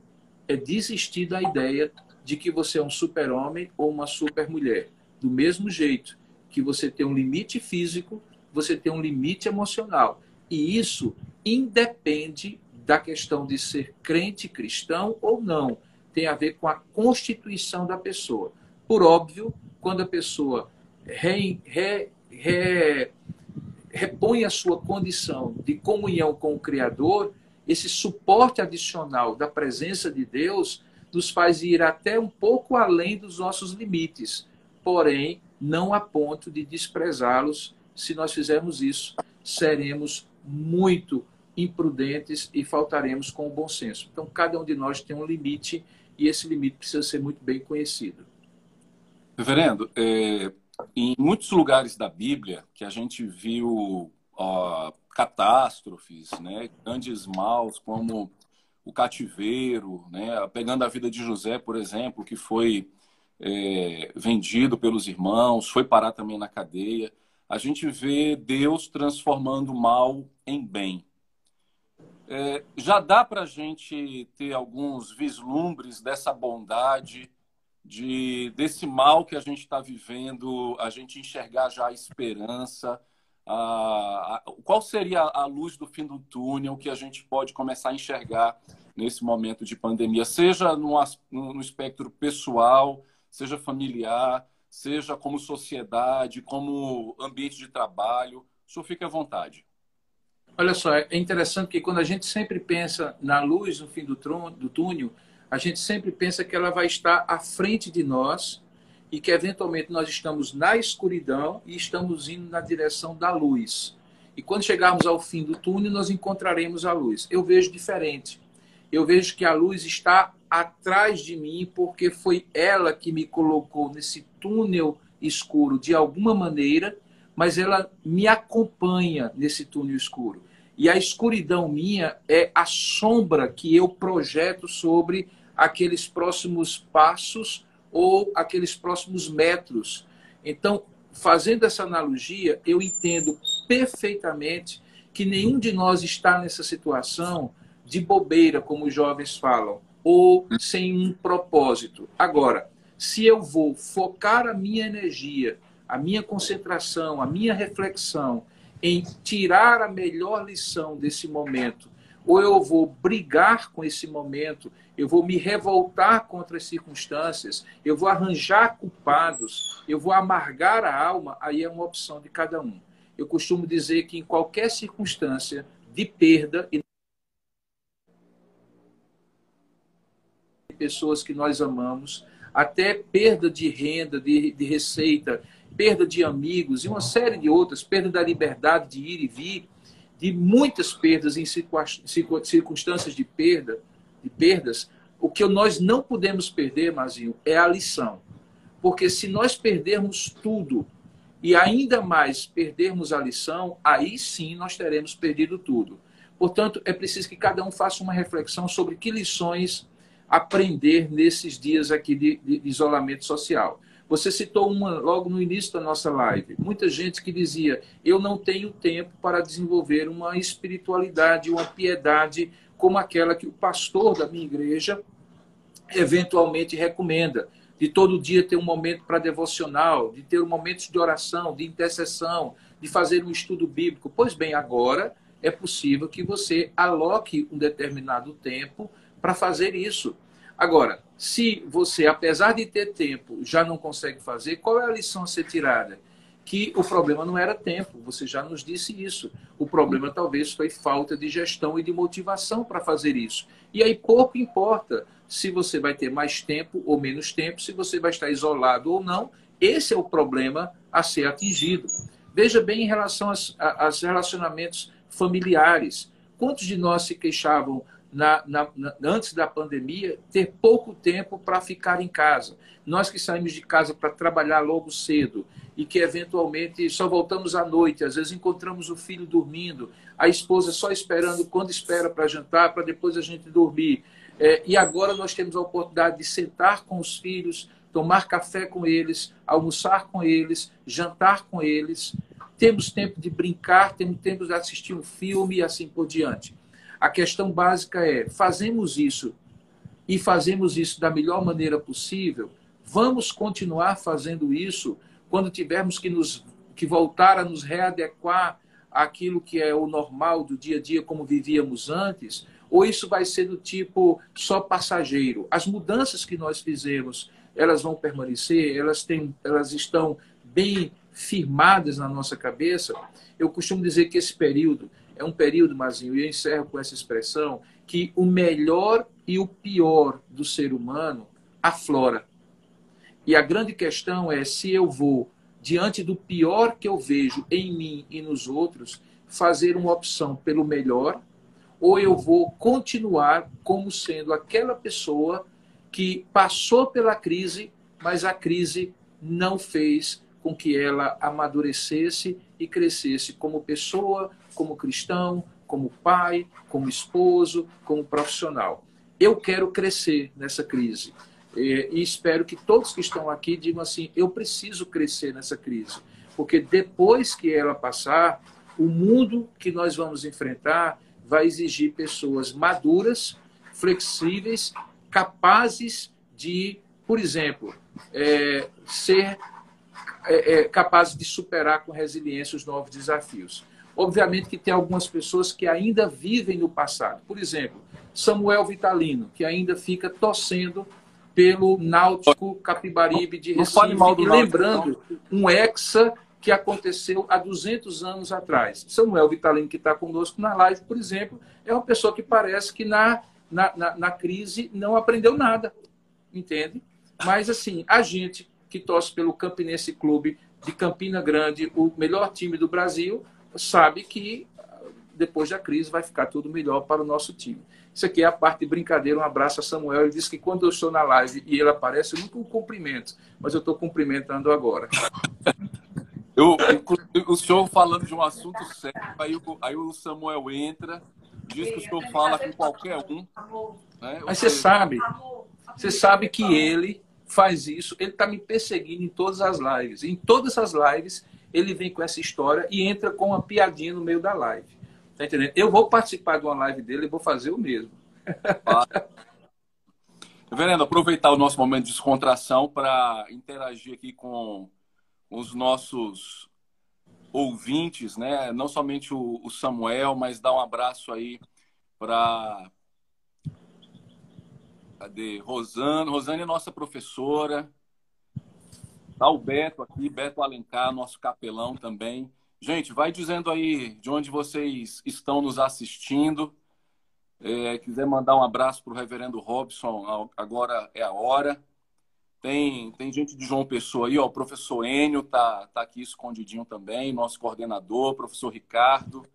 é desistir da ideia de que você é um super-homem ou uma super-mulher. Do mesmo jeito que você tem um limite físico, você tem um limite emocional. E isso independe da questão de ser crente cristão ou não. Tem a ver com a constituição da pessoa. Por óbvio, quando a pessoa re, re, re, repõe a sua condição de comunhão com o Criador, esse suporte adicional da presença de Deus nos faz ir até um pouco além dos nossos limites, porém, não a ponto de desprezá-los. Se nós fizermos isso, seremos muito imprudentes e faltaremos com o bom senso. Então, cada um de nós tem um limite e esse limite precisa ser muito bem conhecido. Reverendo, é, em muitos lugares da Bíblia que a gente viu ó, catástrofes, né, grandes maus como o cativeiro, né, pegando a vida de José, por exemplo, que foi é, vendido pelos irmãos, foi parar também na cadeia. A gente vê Deus transformando mal em bem. É, já dá para a gente ter alguns vislumbres dessa bondade de desse mal que a gente está vivendo, a gente enxergar já a esperança. A, a, qual seria a luz do fim do túnel que a gente pode começar a enxergar nesse momento de pandemia, seja no, no espectro pessoal, seja familiar, seja como sociedade, como ambiente de trabalho? O senhor fique à vontade. Olha só, é interessante que quando a gente sempre pensa na luz no fim do, do túnel, a gente sempre pensa que ela vai estar à frente de nós e que eventualmente nós estamos na escuridão e estamos indo na direção da luz. E quando chegarmos ao fim do túnel, nós encontraremos a luz. Eu vejo diferente. Eu vejo que a luz está atrás de mim porque foi ela que me colocou nesse túnel escuro de alguma maneira, mas ela me acompanha nesse túnel escuro. E a escuridão minha é a sombra que eu projeto sobre aqueles próximos passos ou aqueles próximos metros. Então, fazendo essa analogia, eu entendo perfeitamente que nenhum de nós está nessa situação de bobeira, como os jovens falam, ou sem um propósito. Agora, se eu vou focar a minha energia, a minha concentração, a minha reflexão em tirar a melhor lição desse momento, ou eu vou brigar com esse momento, eu vou me revoltar contra as circunstâncias, eu vou arranjar culpados, eu vou amargar a alma, aí é uma opção de cada um. Eu costumo dizer que em qualquer circunstância de perda e pessoas que nós amamos, até perda de renda, de, de receita, perda de amigos e uma série de outras, perda da liberdade de ir e vir, de muitas perdas em circunstâncias de perda, de perdas, o que nós não podemos perder, Mazinho, é a lição. Porque se nós perdermos tudo e ainda mais perdermos a lição, aí sim nós teremos perdido tudo. Portanto, é preciso que cada um faça uma reflexão sobre que lições aprender nesses dias aqui de, de isolamento social. Você citou uma logo no início da nossa live. Muita gente que dizia: eu não tenho tempo para desenvolver uma espiritualidade, uma piedade como aquela que o pastor da minha igreja eventualmente recomenda. De todo dia ter um momento para devocional, de ter momentos de oração, de intercessão, de fazer um estudo bíblico. Pois bem, agora é possível que você aloque um determinado tempo para fazer isso. Agora, se você, apesar de ter tempo, já não consegue fazer, qual é a lição a ser tirada? Que o problema não era tempo, você já nos disse isso. O problema talvez foi falta de gestão e de motivação para fazer isso. E aí pouco importa se você vai ter mais tempo ou menos tempo, se você vai estar isolado ou não. Esse é o problema a ser atingido. Veja bem em relação aos, relacionamentos familiares. Quantos de nós se queixavam na, na, na, antes da pandemia, ter pouco tempo para ficar em casa. Nós que saímos de casa para trabalhar logo cedo e que eventualmente só voltamos à noite, às vezes encontramos o filho dormindo, a esposa só esperando quando espera para jantar, para depois a gente dormir. É, e agora nós temos a oportunidade de sentar com os filhos, tomar café com eles, almoçar com eles, jantar com eles. Temos tempo de brincar, temos tempo de assistir um filme e assim por diante. A questão básica é: fazemos isso e fazemos isso da melhor maneira possível? Vamos continuar fazendo isso quando tivermos que nos que voltar a nos readequar àquilo que é o normal do dia a dia como vivíamos antes? Ou isso vai ser do tipo só passageiro? As mudanças que nós fizemos, elas vão permanecer? Elas têm, elas estão bem firmadas na nossa cabeça? Eu costumo dizer que esse período é um período, Mazinho, e eu encerro com essa expressão, que o melhor e o pior do ser humano aflora. E a grande questão é se eu vou, diante do pior que eu vejo em mim e nos outros, fazer uma opção pelo melhor, ou eu vou continuar como sendo aquela pessoa que passou pela crise, mas a crise não fez com que ela amadurecesse e crescesse como pessoa, como cristão, como pai, como esposo, como profissional. Eu quero crescer nessa crise. E espero que todos que estão aqui digam assim: eu preciso crescer nessa crise. Porque depois que ela passar, o mundo que nós vamos enfrentar vai exigir pessoas maduras, flexíveis, capazes de, por exemplo, é, ser é, é, capazes de superar com resiliência os novos desafios. Obviamente que tem algumas pessoas que ainda vivem no passado. Por exemplo, Samuel Vitalino, que ainda fica torcendo pelo Náutico Capibaribe de Recife, e lembrando um hexa que aconteceu há 200 anos atrás. Samuel Vitalino, que está conosco na live, por exemplo, é uma pessoa que parece que na, na, na, na crise não aprendeu nada, entende? Mas, assim, a gente que torce pelo Campinense Clube de Campina Grande, o melhor time do Brasil, sabe que depois da crise vai ficar tudo melhor para o nosso time. Isso aqui é a parte de brincadeira. Um abraço a Samuel. Ele disse que quando eu estou na live e ele aparece, eu nunca o cumprimento, mas eu estou cumprimentando agora. <laughs> Eu, o senhor falando de um assunto sério, aí o, aí o Samuel entra, diz que o senhor fala com qualquer um. Né? Mas você sabe, você sabe que ele faz isso, ele está me perseguindo em todas as lives. Em todas as lives, ele vem com essa história e entra com uma piadinha no meio da live. Tá entendendo? Eu vou participar de uma live dele e vou fazer o mesmo. Reverendo, <laughs> aproveitar o nosso momento de descontração para interagir aqui com os nossos ouvintes, né? Não somente o Samuel, mas dar um abraço aí para Cadê? Rosana. Rosana é nossa professora. Tá o Beto aqui, Beto Alencar, nosso capelão também. Gente, vai dizendo aí de onde vocês estão nos assistindo. É, quiser mandar um abraço para o reverendo Robson, agora é a hora. Tem, tem gente de João Pessoa aí, ó, o professor Enio tá, tá aqui escondidinho também, nosso coordenador, professor Ricardo,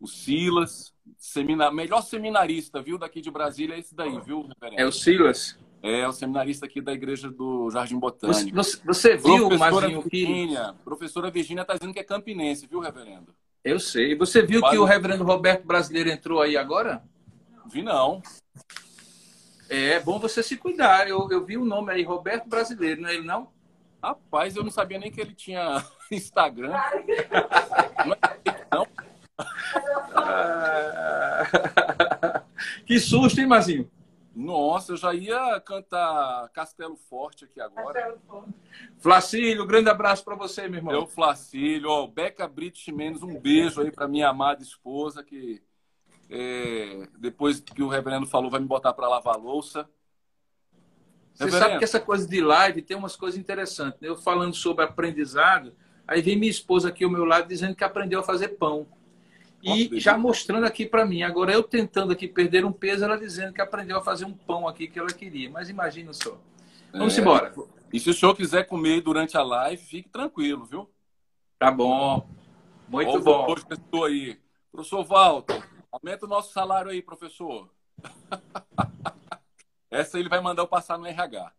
o Silas, semina, melhor seminarista, viu, daqui de Brasília é esse daí, viu, reverendo? É o Silas? É, o seminarista aqui da igreja do Jardim Botânico. Você, você viu, professora Virgínia, Professora Virgínia está dizendo que é campinense, viu, reverendo? Eu sei. Você viu Quase... que o reverendo Roberto Brasileiro entrou aí agora? Vi não. É bom você se cuidar. Eu, eu vi o nome aí, Roberto Brasileiro, não é ele não? Rapaz, eu não sabia nem que ele tinha <laughs> Instagram. não. <laughs> <laughs> que susto, hein, Mazinho? Nossa, eu já ia cantar Castelo Forte aqui agora. Flacílio, grande abraço para você, meu irmão. Eu, Flacílio, ó, Beca Brito Ximenes, um beijo aí para minha amada esposa, que é, depois que o reverendo falou, vai me botar para lavar louça. Você reverendo. sabe que essa coisa de live tem umas coisas interessantes. Né? Eu falando sobre aprendizado, aí vem minha esposa aqui ao meu lado dizendo que aprendeu a fazer pão. E já mostrando aqui para mim. Agora eu tentando aqui perder um peso, ela dizendo que aprendeu a fazer um pão aqui que ela queria. Mas imagina só. Vamos é. embora. E se o senhor quiser comer durante a live, fique tranquilo, viu? Tá bom. Muito bom. Professor aí. Professor Walter, aumenta o nosso salário aí, professor. <laughs> Essa ele vai mandar eu passar no RH.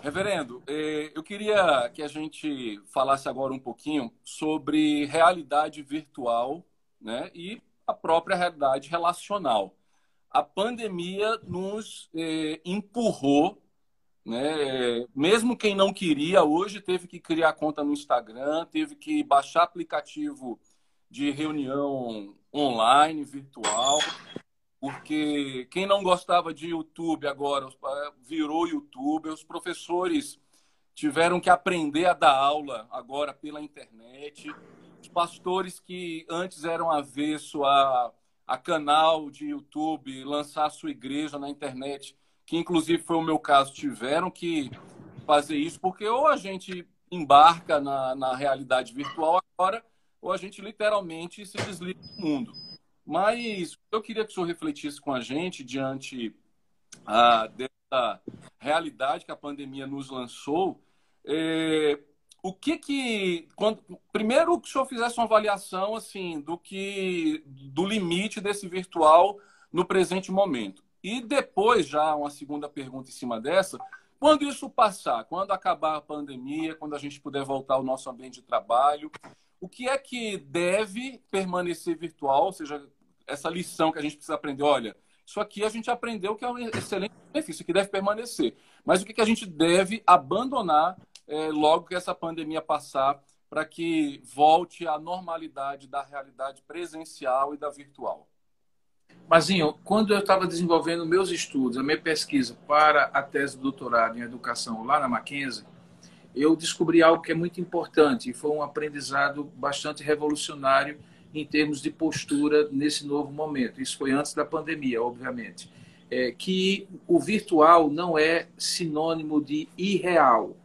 Reverendo, eh, eu queria que a gente falasse agora um pouquinho sobre realidade virtual né, e a própria realidade relacional. A pandemia nos eh, empurrou, né, mesmo quem não queria, hoje teve que criar conta no Instagram, teve que baixar aplicativo de reunião online, virtual, porque quem não gostava de YouTube agora virou YouTube, os professores tiveram que aprender a dar aula agora pela internet, os pastores que antes eram avesso a, a canal de YouTube, lançar a sua igreja na internet, que inclusive foi o meu caso, tiveram que fazer isso, porque ou a gente embarca na, na realidade virtual agora, ou a gente literalmente se desliga do mundo. Mas eu queria que o senhor refletisse com a gente diante ah, dessa realidade que a pandemia nos lançou. É, o que que quando, primeiro que o senhor fizesse uma avaliação assim do que do limite desse virtual no presente momento e depois já uma segunda pergunta em cima dessa quando isso passar quando acabar a pandemia quando a gente puder voltar ao nosso ambiente de trabalho o que é que deve permanecer virtual, ou seja, essa lição que a gente precisa aprender, olha, isso aqui a gente aprendeu que é um excelente benefício, que deve permanecer. Mas o que, que a gente deve abandonar é, logo que essa pandemia passar para que volte à normalidade da realidade presencial e da virtual? Mazinho, quando eu estava desenvolvendo meus estudos, a minha pesquisa para a tese de doutorado em educação lá na Mackenzie, eu descobri algo que é muito importante e foi um aprendizado bastante revolucionário em termos de postura nesse novo momento. Isso foi antes da pandemia, obviamente. É, que o virtual não é sinônimo de irreal.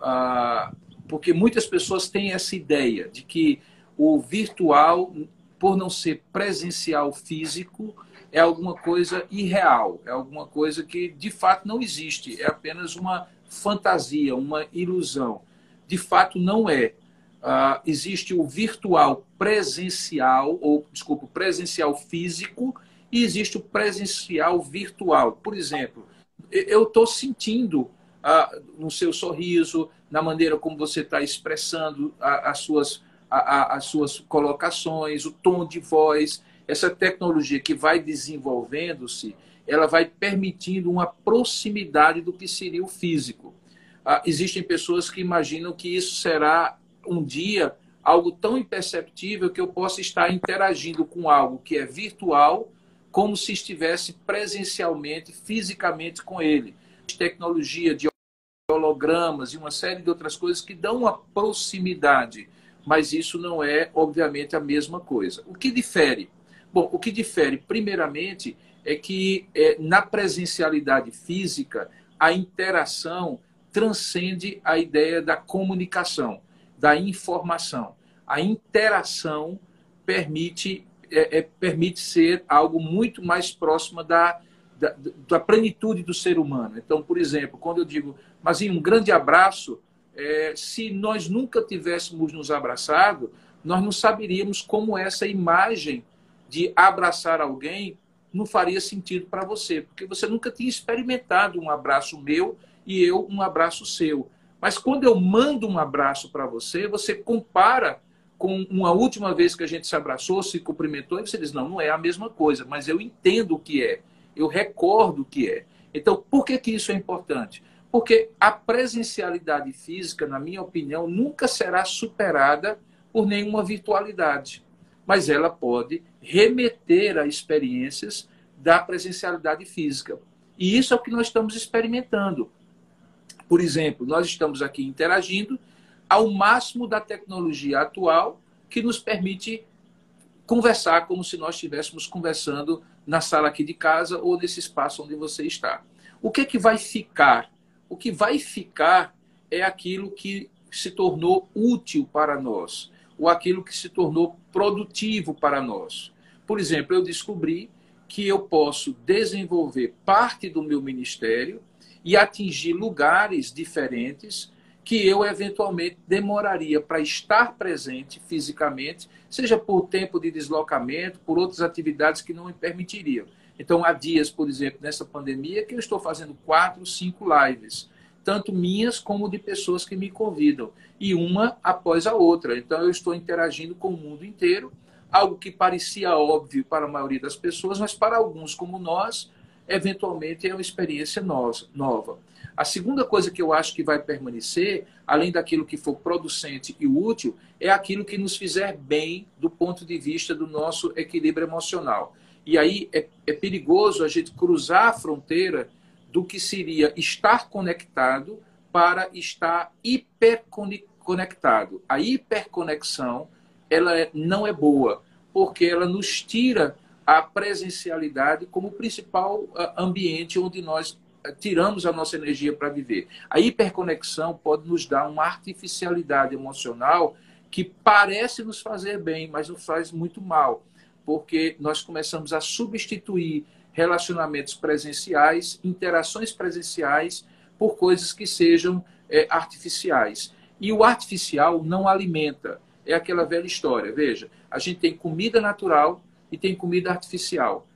Ah, porque muitas pessoas têm essa ideia de que o virtual, por não ser presencial físico, é alguma coisa irreal, é alguma coisa que de fato não existe, é apenas uma fantasia, uma ilusão. De fato, não é. Uh, existe o virtual presencial, ou, desculpa, presencial físico, e existe o presencial virtual. Por exemplo, eu estou sentindo uh, no seu sorriso, na maneira como você está expressando a, as, suas, a, as suas colocações, o tom de voz, essa tecnologia que vai desenvolvendo-se, ela vai permitindo uma proximidade do que seria o físico. Ah, existem pessoas que imaginam que isso será um dia algo tão imperceptível que eu possa estar interagindo com algo que é virtual, como se estivesse presencialmente, fisicamente com ele. Tecnologia de hologramas e uma série de outras coisas que dão uma proximidade, mas isso não é, obviamente, a mesma coisa. O que difere? Bom, o que difere, primeiramente, é que é, na presencialidade física, a interação transcende a ideia da comunicação, da informação. A interação permite, é, é, permite ser algo muito mais próximo da, da, da, plenitude do ser humano. Então, por exemplo, quando eu digo, mas em um grande abraço, é, se nós nunca tivéssemos nos abraçado, nós não saberíamos como essa imagem de abraçar alguém não faria sentido para você, porque você nunca tinha experimentado um abraço meu e eu um abraço seu. Mas quando eu mando um abraço para você, você compara com uma última vez que a gente se abraçou, se cumprimentou, e você diz: não, não é a mesma coisa, mas eu entendo o que é, eu recordo o que é. Então, por que, que isso é importante? Porque a presencialidade física, na minha opinião, nunca será superada por nenhuma virtualidade mas ela pode remeter a experiências da presencialidade física. E isso é o que nós estamos experimentando. Por exemplo, nós estamos aqui interagindo ao máximo da tecnologia atual que nos permite conversar como se nós estivéssemos conversando na sala aqui de casa ou nesse espaço onde você está. O que é que vai ficar? O que vai ficar é aquilo que se tornou útil para nós ou aquilo que se tornou produtivo para nós. Por exemplo, eu descobri que eu posso desenvolver parte do meu ministério e atingir lugares diferentes que eu eventualmente demoraria para estar presente fisicamente, seja por tempo de deslocamento, por outras atividades que não me permitiriam. Então, há dias, por exemplo, nessa pandemia, que eu estou fazendo quatro, cinco lives tanto minhas como de pessoas que me convidam, e uma após a outra. Então eu estou interagindo com o mundo inteiro, algo que parecia óbvio para a maioria das pessoas, mas para alguns como nós eventualmente é uma experiência nova. A segunda coisa que eu acho que vai permanecer, além daquilo que for producente e útil, é aquilo que nos fizer bem do ponto de vista do nosso equilíbrio emocional. E aí é, é perigoso a gente cruzar a fronteira do que seria estar conectado para estar hiperconectado. A hiperconexão ela é, não é boa, porque ela nos tira a presencialidade como principal ah, ambiente onde nós ah, tiramos a nossa energia para viver. A hiperconexão pode nos dar uma artificialidade emocional que parece nos fazer bem, mas nos faz muito mal, porque nós começamos a substituir relacionamentos presenciais, interações presenciais, por coisas que sejam é, artificiais. E o artificial não alimenta. É aquela velha história. Veja, a gente tem comida natural e tem comida artificial.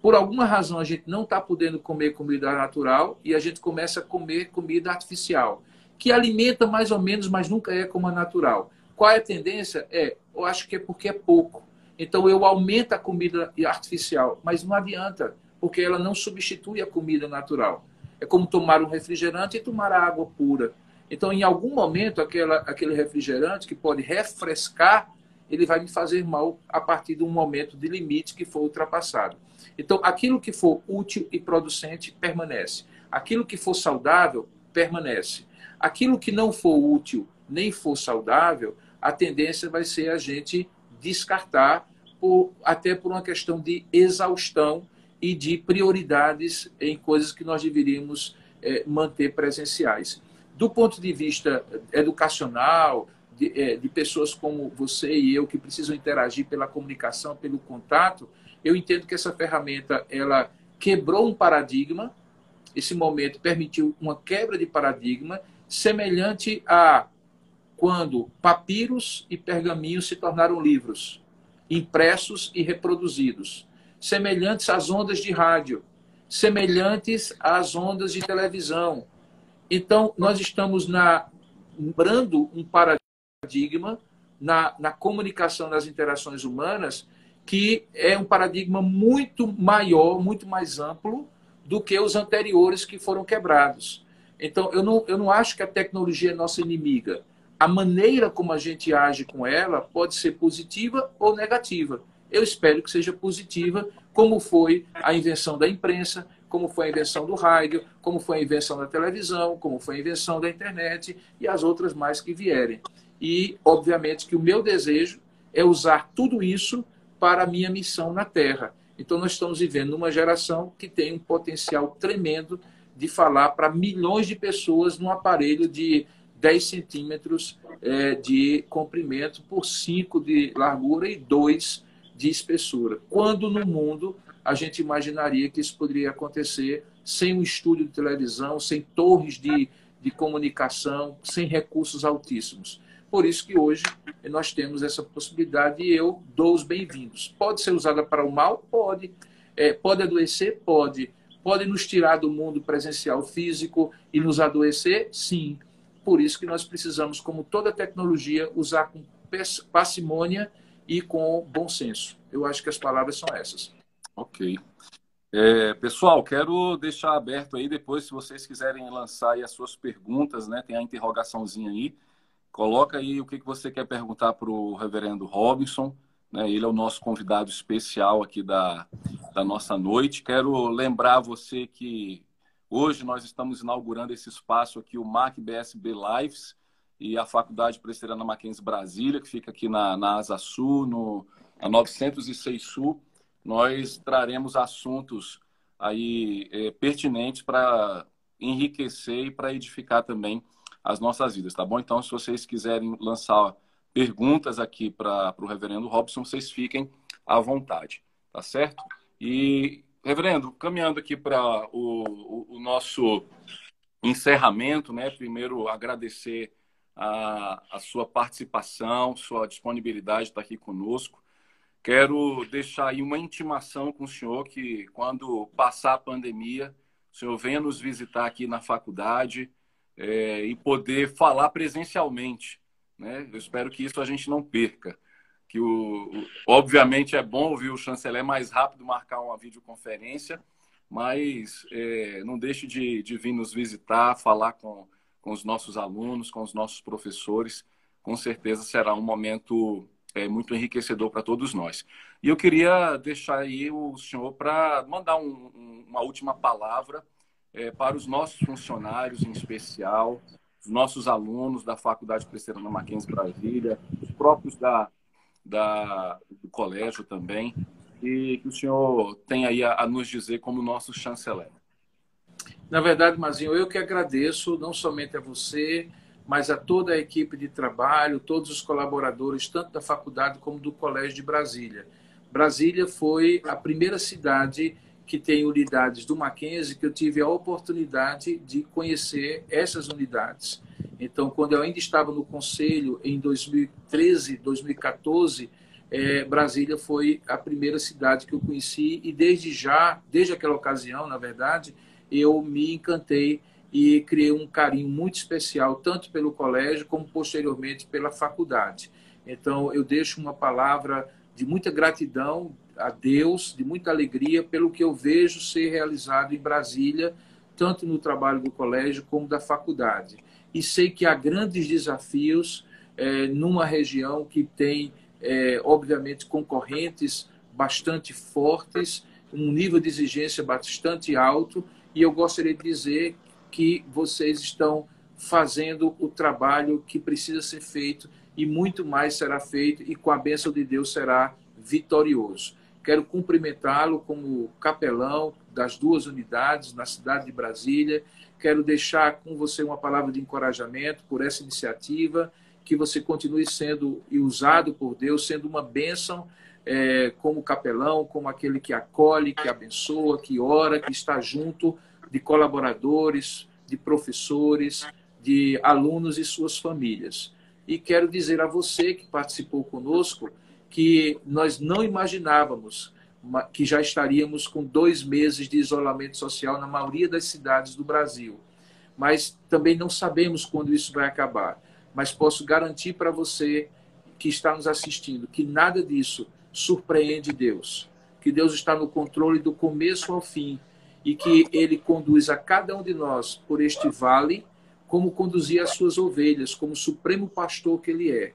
Por alguma razão a gente não está podendo comer comida natural e a gente começa a comer comida artificial, que alimenta mais ou menos, mas nunca é como a natural. Qual é a tendência? É, eu acho que é porque é pouco. Então eu aumento a comida artificial, mas não adianta porque ela não substitui a comida natural. É como tomar um refrigerante e tomar água pura. Então, em algum momento, aquela, aquele refrigerante que pode refrescar, ele vai me fazer mal a partir de um momento de limite que for ultrapassado. Então, aquilo que for útil e producente permanece. Aquilo que for saudável permanece. Aquilo que não for útil nem for saudável, a tendência vai ser a gente descartar, por, até por uma questão de exaustão e de prioridades em coisas que nós deveríamos é, manter presenciais. Do ponto de vista educacional, de, é, de, pessoas como você e eu que precisam interagir pela comunicação, pelo contato, eu entendo que essa ferramenta ela quebrou um paradigma. Esse momento permitiu uma quebra de paradigma semelhante a quando papiros e pergaminhos se tornaram livros, impressos e reproduzidos semelhantes às ondas de rádio, semelhantes às ondas de televisão. Então, nós estamos na, lembrando um paradigma na, na comunicação das interações humanas que é um paradigma muito maior, muito mais amplo do que os anteriores que foram quebrados. Então, eu não, eu não acho que a tecnologia é nossa inimiga. A maneira como a gente age com ela pode ser positiva ou negativa eu espero que seja positiva, como foi a invenção da imprensa, como foi a invenção do rádio, como foi a invenção da televisão, como foi a invenção da internet e as outras mais que vierem. E, obviamente, que o meu desejo é usar tudo isso para a minha missão na Terra. Então, nós estamos vivendo uma geração que tem um potencial tremendo de falar para milhões de pessoas num aparelho de 10 centímetros é, de comprimento por 5 de largura e 2 de espessura. Quando no mundo a gente imaginaria que isso poderia acontecer sem um estúdio de televisão, sem torres de, de comunicação, sem recursos altíssimos. Por isso que hoje nós temos essa possibilidade e eu dou os bem-vindos. Pode ser usada para o mal? Pode. É, pode adoecer? Pode. Pode nos tirar do mundo presencial físico e nos adoecer? Sim. Por isso que nós precisamos, como toda tecnologia, usar com parcimônia e com bom senso. Eu acho que as palavras são essas. Ok. É, pessoal, quero deixar aberto aí depois, se vocês quiserem lançar as suas perguntas, né? Tem a interrogaçãozinha aí. Coloca aí o que, que você quer perguntar para o reverendo Robinson. Né? Ele é o nosso convidado especial aqui da, da nossa noite. Quero lembrar você que hoje nós estamos inaugurando esse espaço aqui, o Mac BSB Lives e a Faculdade Presbiteriana Mackenzie Brasília, que fica aqui na, na Asa Sul, no, na 906 Sul, nós traremos assuntos aí é, pertinentes para enriquecer e para edificar também as nossas vidas, tá bom? Então, se vocês quiserem lançar perguntas aqui para o reverendo Robson, vocês fiquem à vontade, tá certo? E, reverendo, caminhando aqui para o, o, o nosso encerramento, né? Primeiro, agradecer a, a sua participação, sua disponibilidade de estar aqui conosco. Quero deixar aí uma intimação com o senhor que, quando passar a pandemia, o senhor venha nos visitar aqui na faculdade é, e poder falar presencialmente. Né? Eu espero que isso a gente não perca. Que o, obviamente é bom ouvir o chanceler mais rápido marcar uma videoconferência, mas é, não deixe de, de vir nos visitar, falar com, com os nossos alunos, com os nossos professores. Com certeza será um momento é, muito enriquecedor para todos nós. E eu queria deixar aí o senhor para mandar um, uma última palavra é, para os nossos funcionários, em especial, os nossos alunos da Faculdade Presbiteriana Mackenzie Brasília, os próprios da, da, do colégio também, e que o senhor tem aí a, a nos dizer como nosso chanceler. Na verdade, Mazinho, eu que agradeço não somente a você, mas a toda a equipe de trabalho, todos os colaboradores, tanto da faculdade como do Colégio de Brasília. Brasília foi a primeira cidade que tem unidades do Mackenzie que eu tive a oportunidade de conhecer essas unidades. Então, quando eu ainda estava no conselho em 2013, 2014, é, Brasília foi a primeira cidade que eu conheci e desde já, desde aquela ocasião, na verdade, eu me encantei e criei um carinho muito especial, tanto pelo colégio como posteriormente pela faculdade. Então, eu deixo uma palavra de muita gratidão a Deus, de muita alegria pelo que eu vejo ser realizado em Brasília, tanto no trabalho do colégio como da faculdade. E sei que há grandes desafios é, numa região que tem, é, obviamente, concorrentes bastante fortes, um nível de exigência bastante alto, e eu gostaria de dizer que vocês estão fazendo o trabalho que precisa ser feito e muito mais será feito e com a bênção de Deus será vitorioso. Quero cumprimentá-lo como capelão das duas unidades na cidade de Brasília. Quero deixar com você uma palavra de encorajamento por essa iniciativa, que você continue sendo usado por Deus, sendo uma bênção é, como capelão, como aquele que acolhe, que abençoa, que ora, que está junto de colaboradores, de professores, de alunos e suas famílias. E quero dizer a você que participou conosco que nós não imaginávamos que já estaríamos com dois meses de isolamento social na maioria das cidades do Brasil. Mas também não sabemos quando isso vai acabar. Mas posso garantir para você que está nos assistindo que nada disso surpreende Deus. Que Deus está no controle do começo ao fim e que ele conduz a cada um de nós por este vale, como conduzia as suas ovelhas, como supremo pastor que ele é.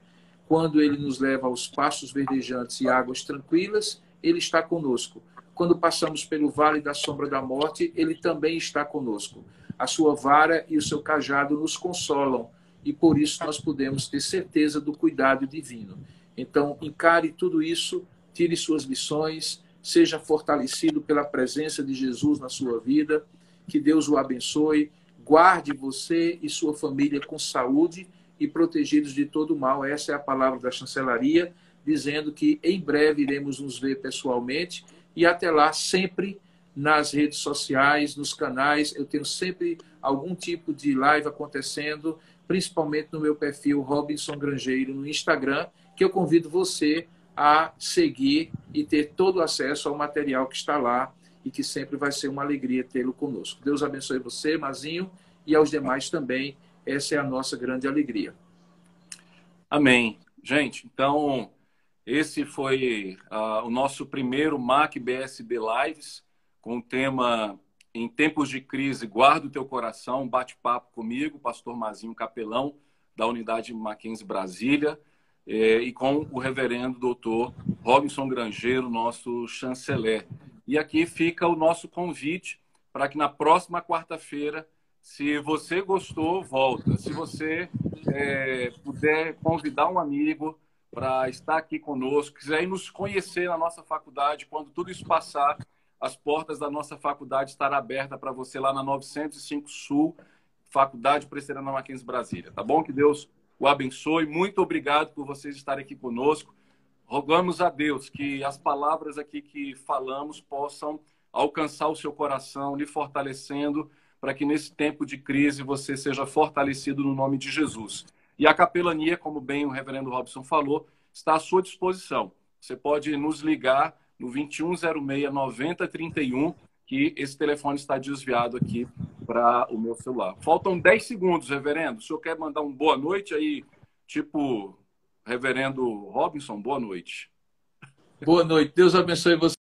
Quando ele nos leva aos pastos verdejantes e águas tranquilas, ele está conosco. Quando passamos pelo vale da sombra da morte, ele também está conosco. A sua vara e o seu cajado nos consolam, e por isso nós podemos ter certeza do cuidado divino. Então, encare tudo isso, tire suas lições, seja fortalecido pela presença de Jesus na sua vida, que Deus o abençoe, guarde você e sua família com saúde e protegidos de todo mal. Essa é a palavra da chancelaria, dizendo que em breve iremos nos ver pessoalmente e até lá sempre nas redes sociais, nos canais, eu tenho sempre algum tipo de live acontecendo, principalmente no meu perfil Robinson Grangeiro no Instagram, que eu convido você a seguir e ter todo o acesso ao material que está lá e que sempre vai ser uma alegria tê-lo conosco. Deus abençoe você, Mazinho, e aos demais também. Essa é a nossa grande alegria. Amém. Gente, então, esse foi uh, o nosso primeiro MAC BSB Lives, com o tema Em Tempos de Crise, Guarda o Teu Coração, bate-papo comigo, pastor Mazinho Capelão, da Unidade Mackenzie Brasília é, e com o reverendo doutor Robinson Grangeiro, nosso chanceler. E aqui fica o nosso convite para que na próxima quarta-feira, se você gostou, volta. Se você é, puder convidar um amigo para estar aqui conosco, quiser ir nos conhecer na nossa faculdade, quando tudo isso passar, as portas da nossa faculdade estarão abertas para você lá na 905 Sul, Faculdade Presbiteriana Mackenzie Brasília. Tá bom? Que Deus o abençoe. Muito obrigado por vocês estarem aqui conosco. Rogamos a Deus que as palavras aqui que falamos possam alcançar o seu coração, lhe fortalecendo, para que nesse tempo de crise você seja fortalecido no nome de Jesus. E a capelania, como bem o reverendo Robson falou, está à sua disposição. Você pode nos ligar no 2106 9031, que esse telefone está desviado aqui para o meu celular. Faltam 10 segundos, reverendo. O senhor quer mandar um boa noite aí, tipo, reverendo Robinson, boa noite. Boa noite. Deus abençoe você.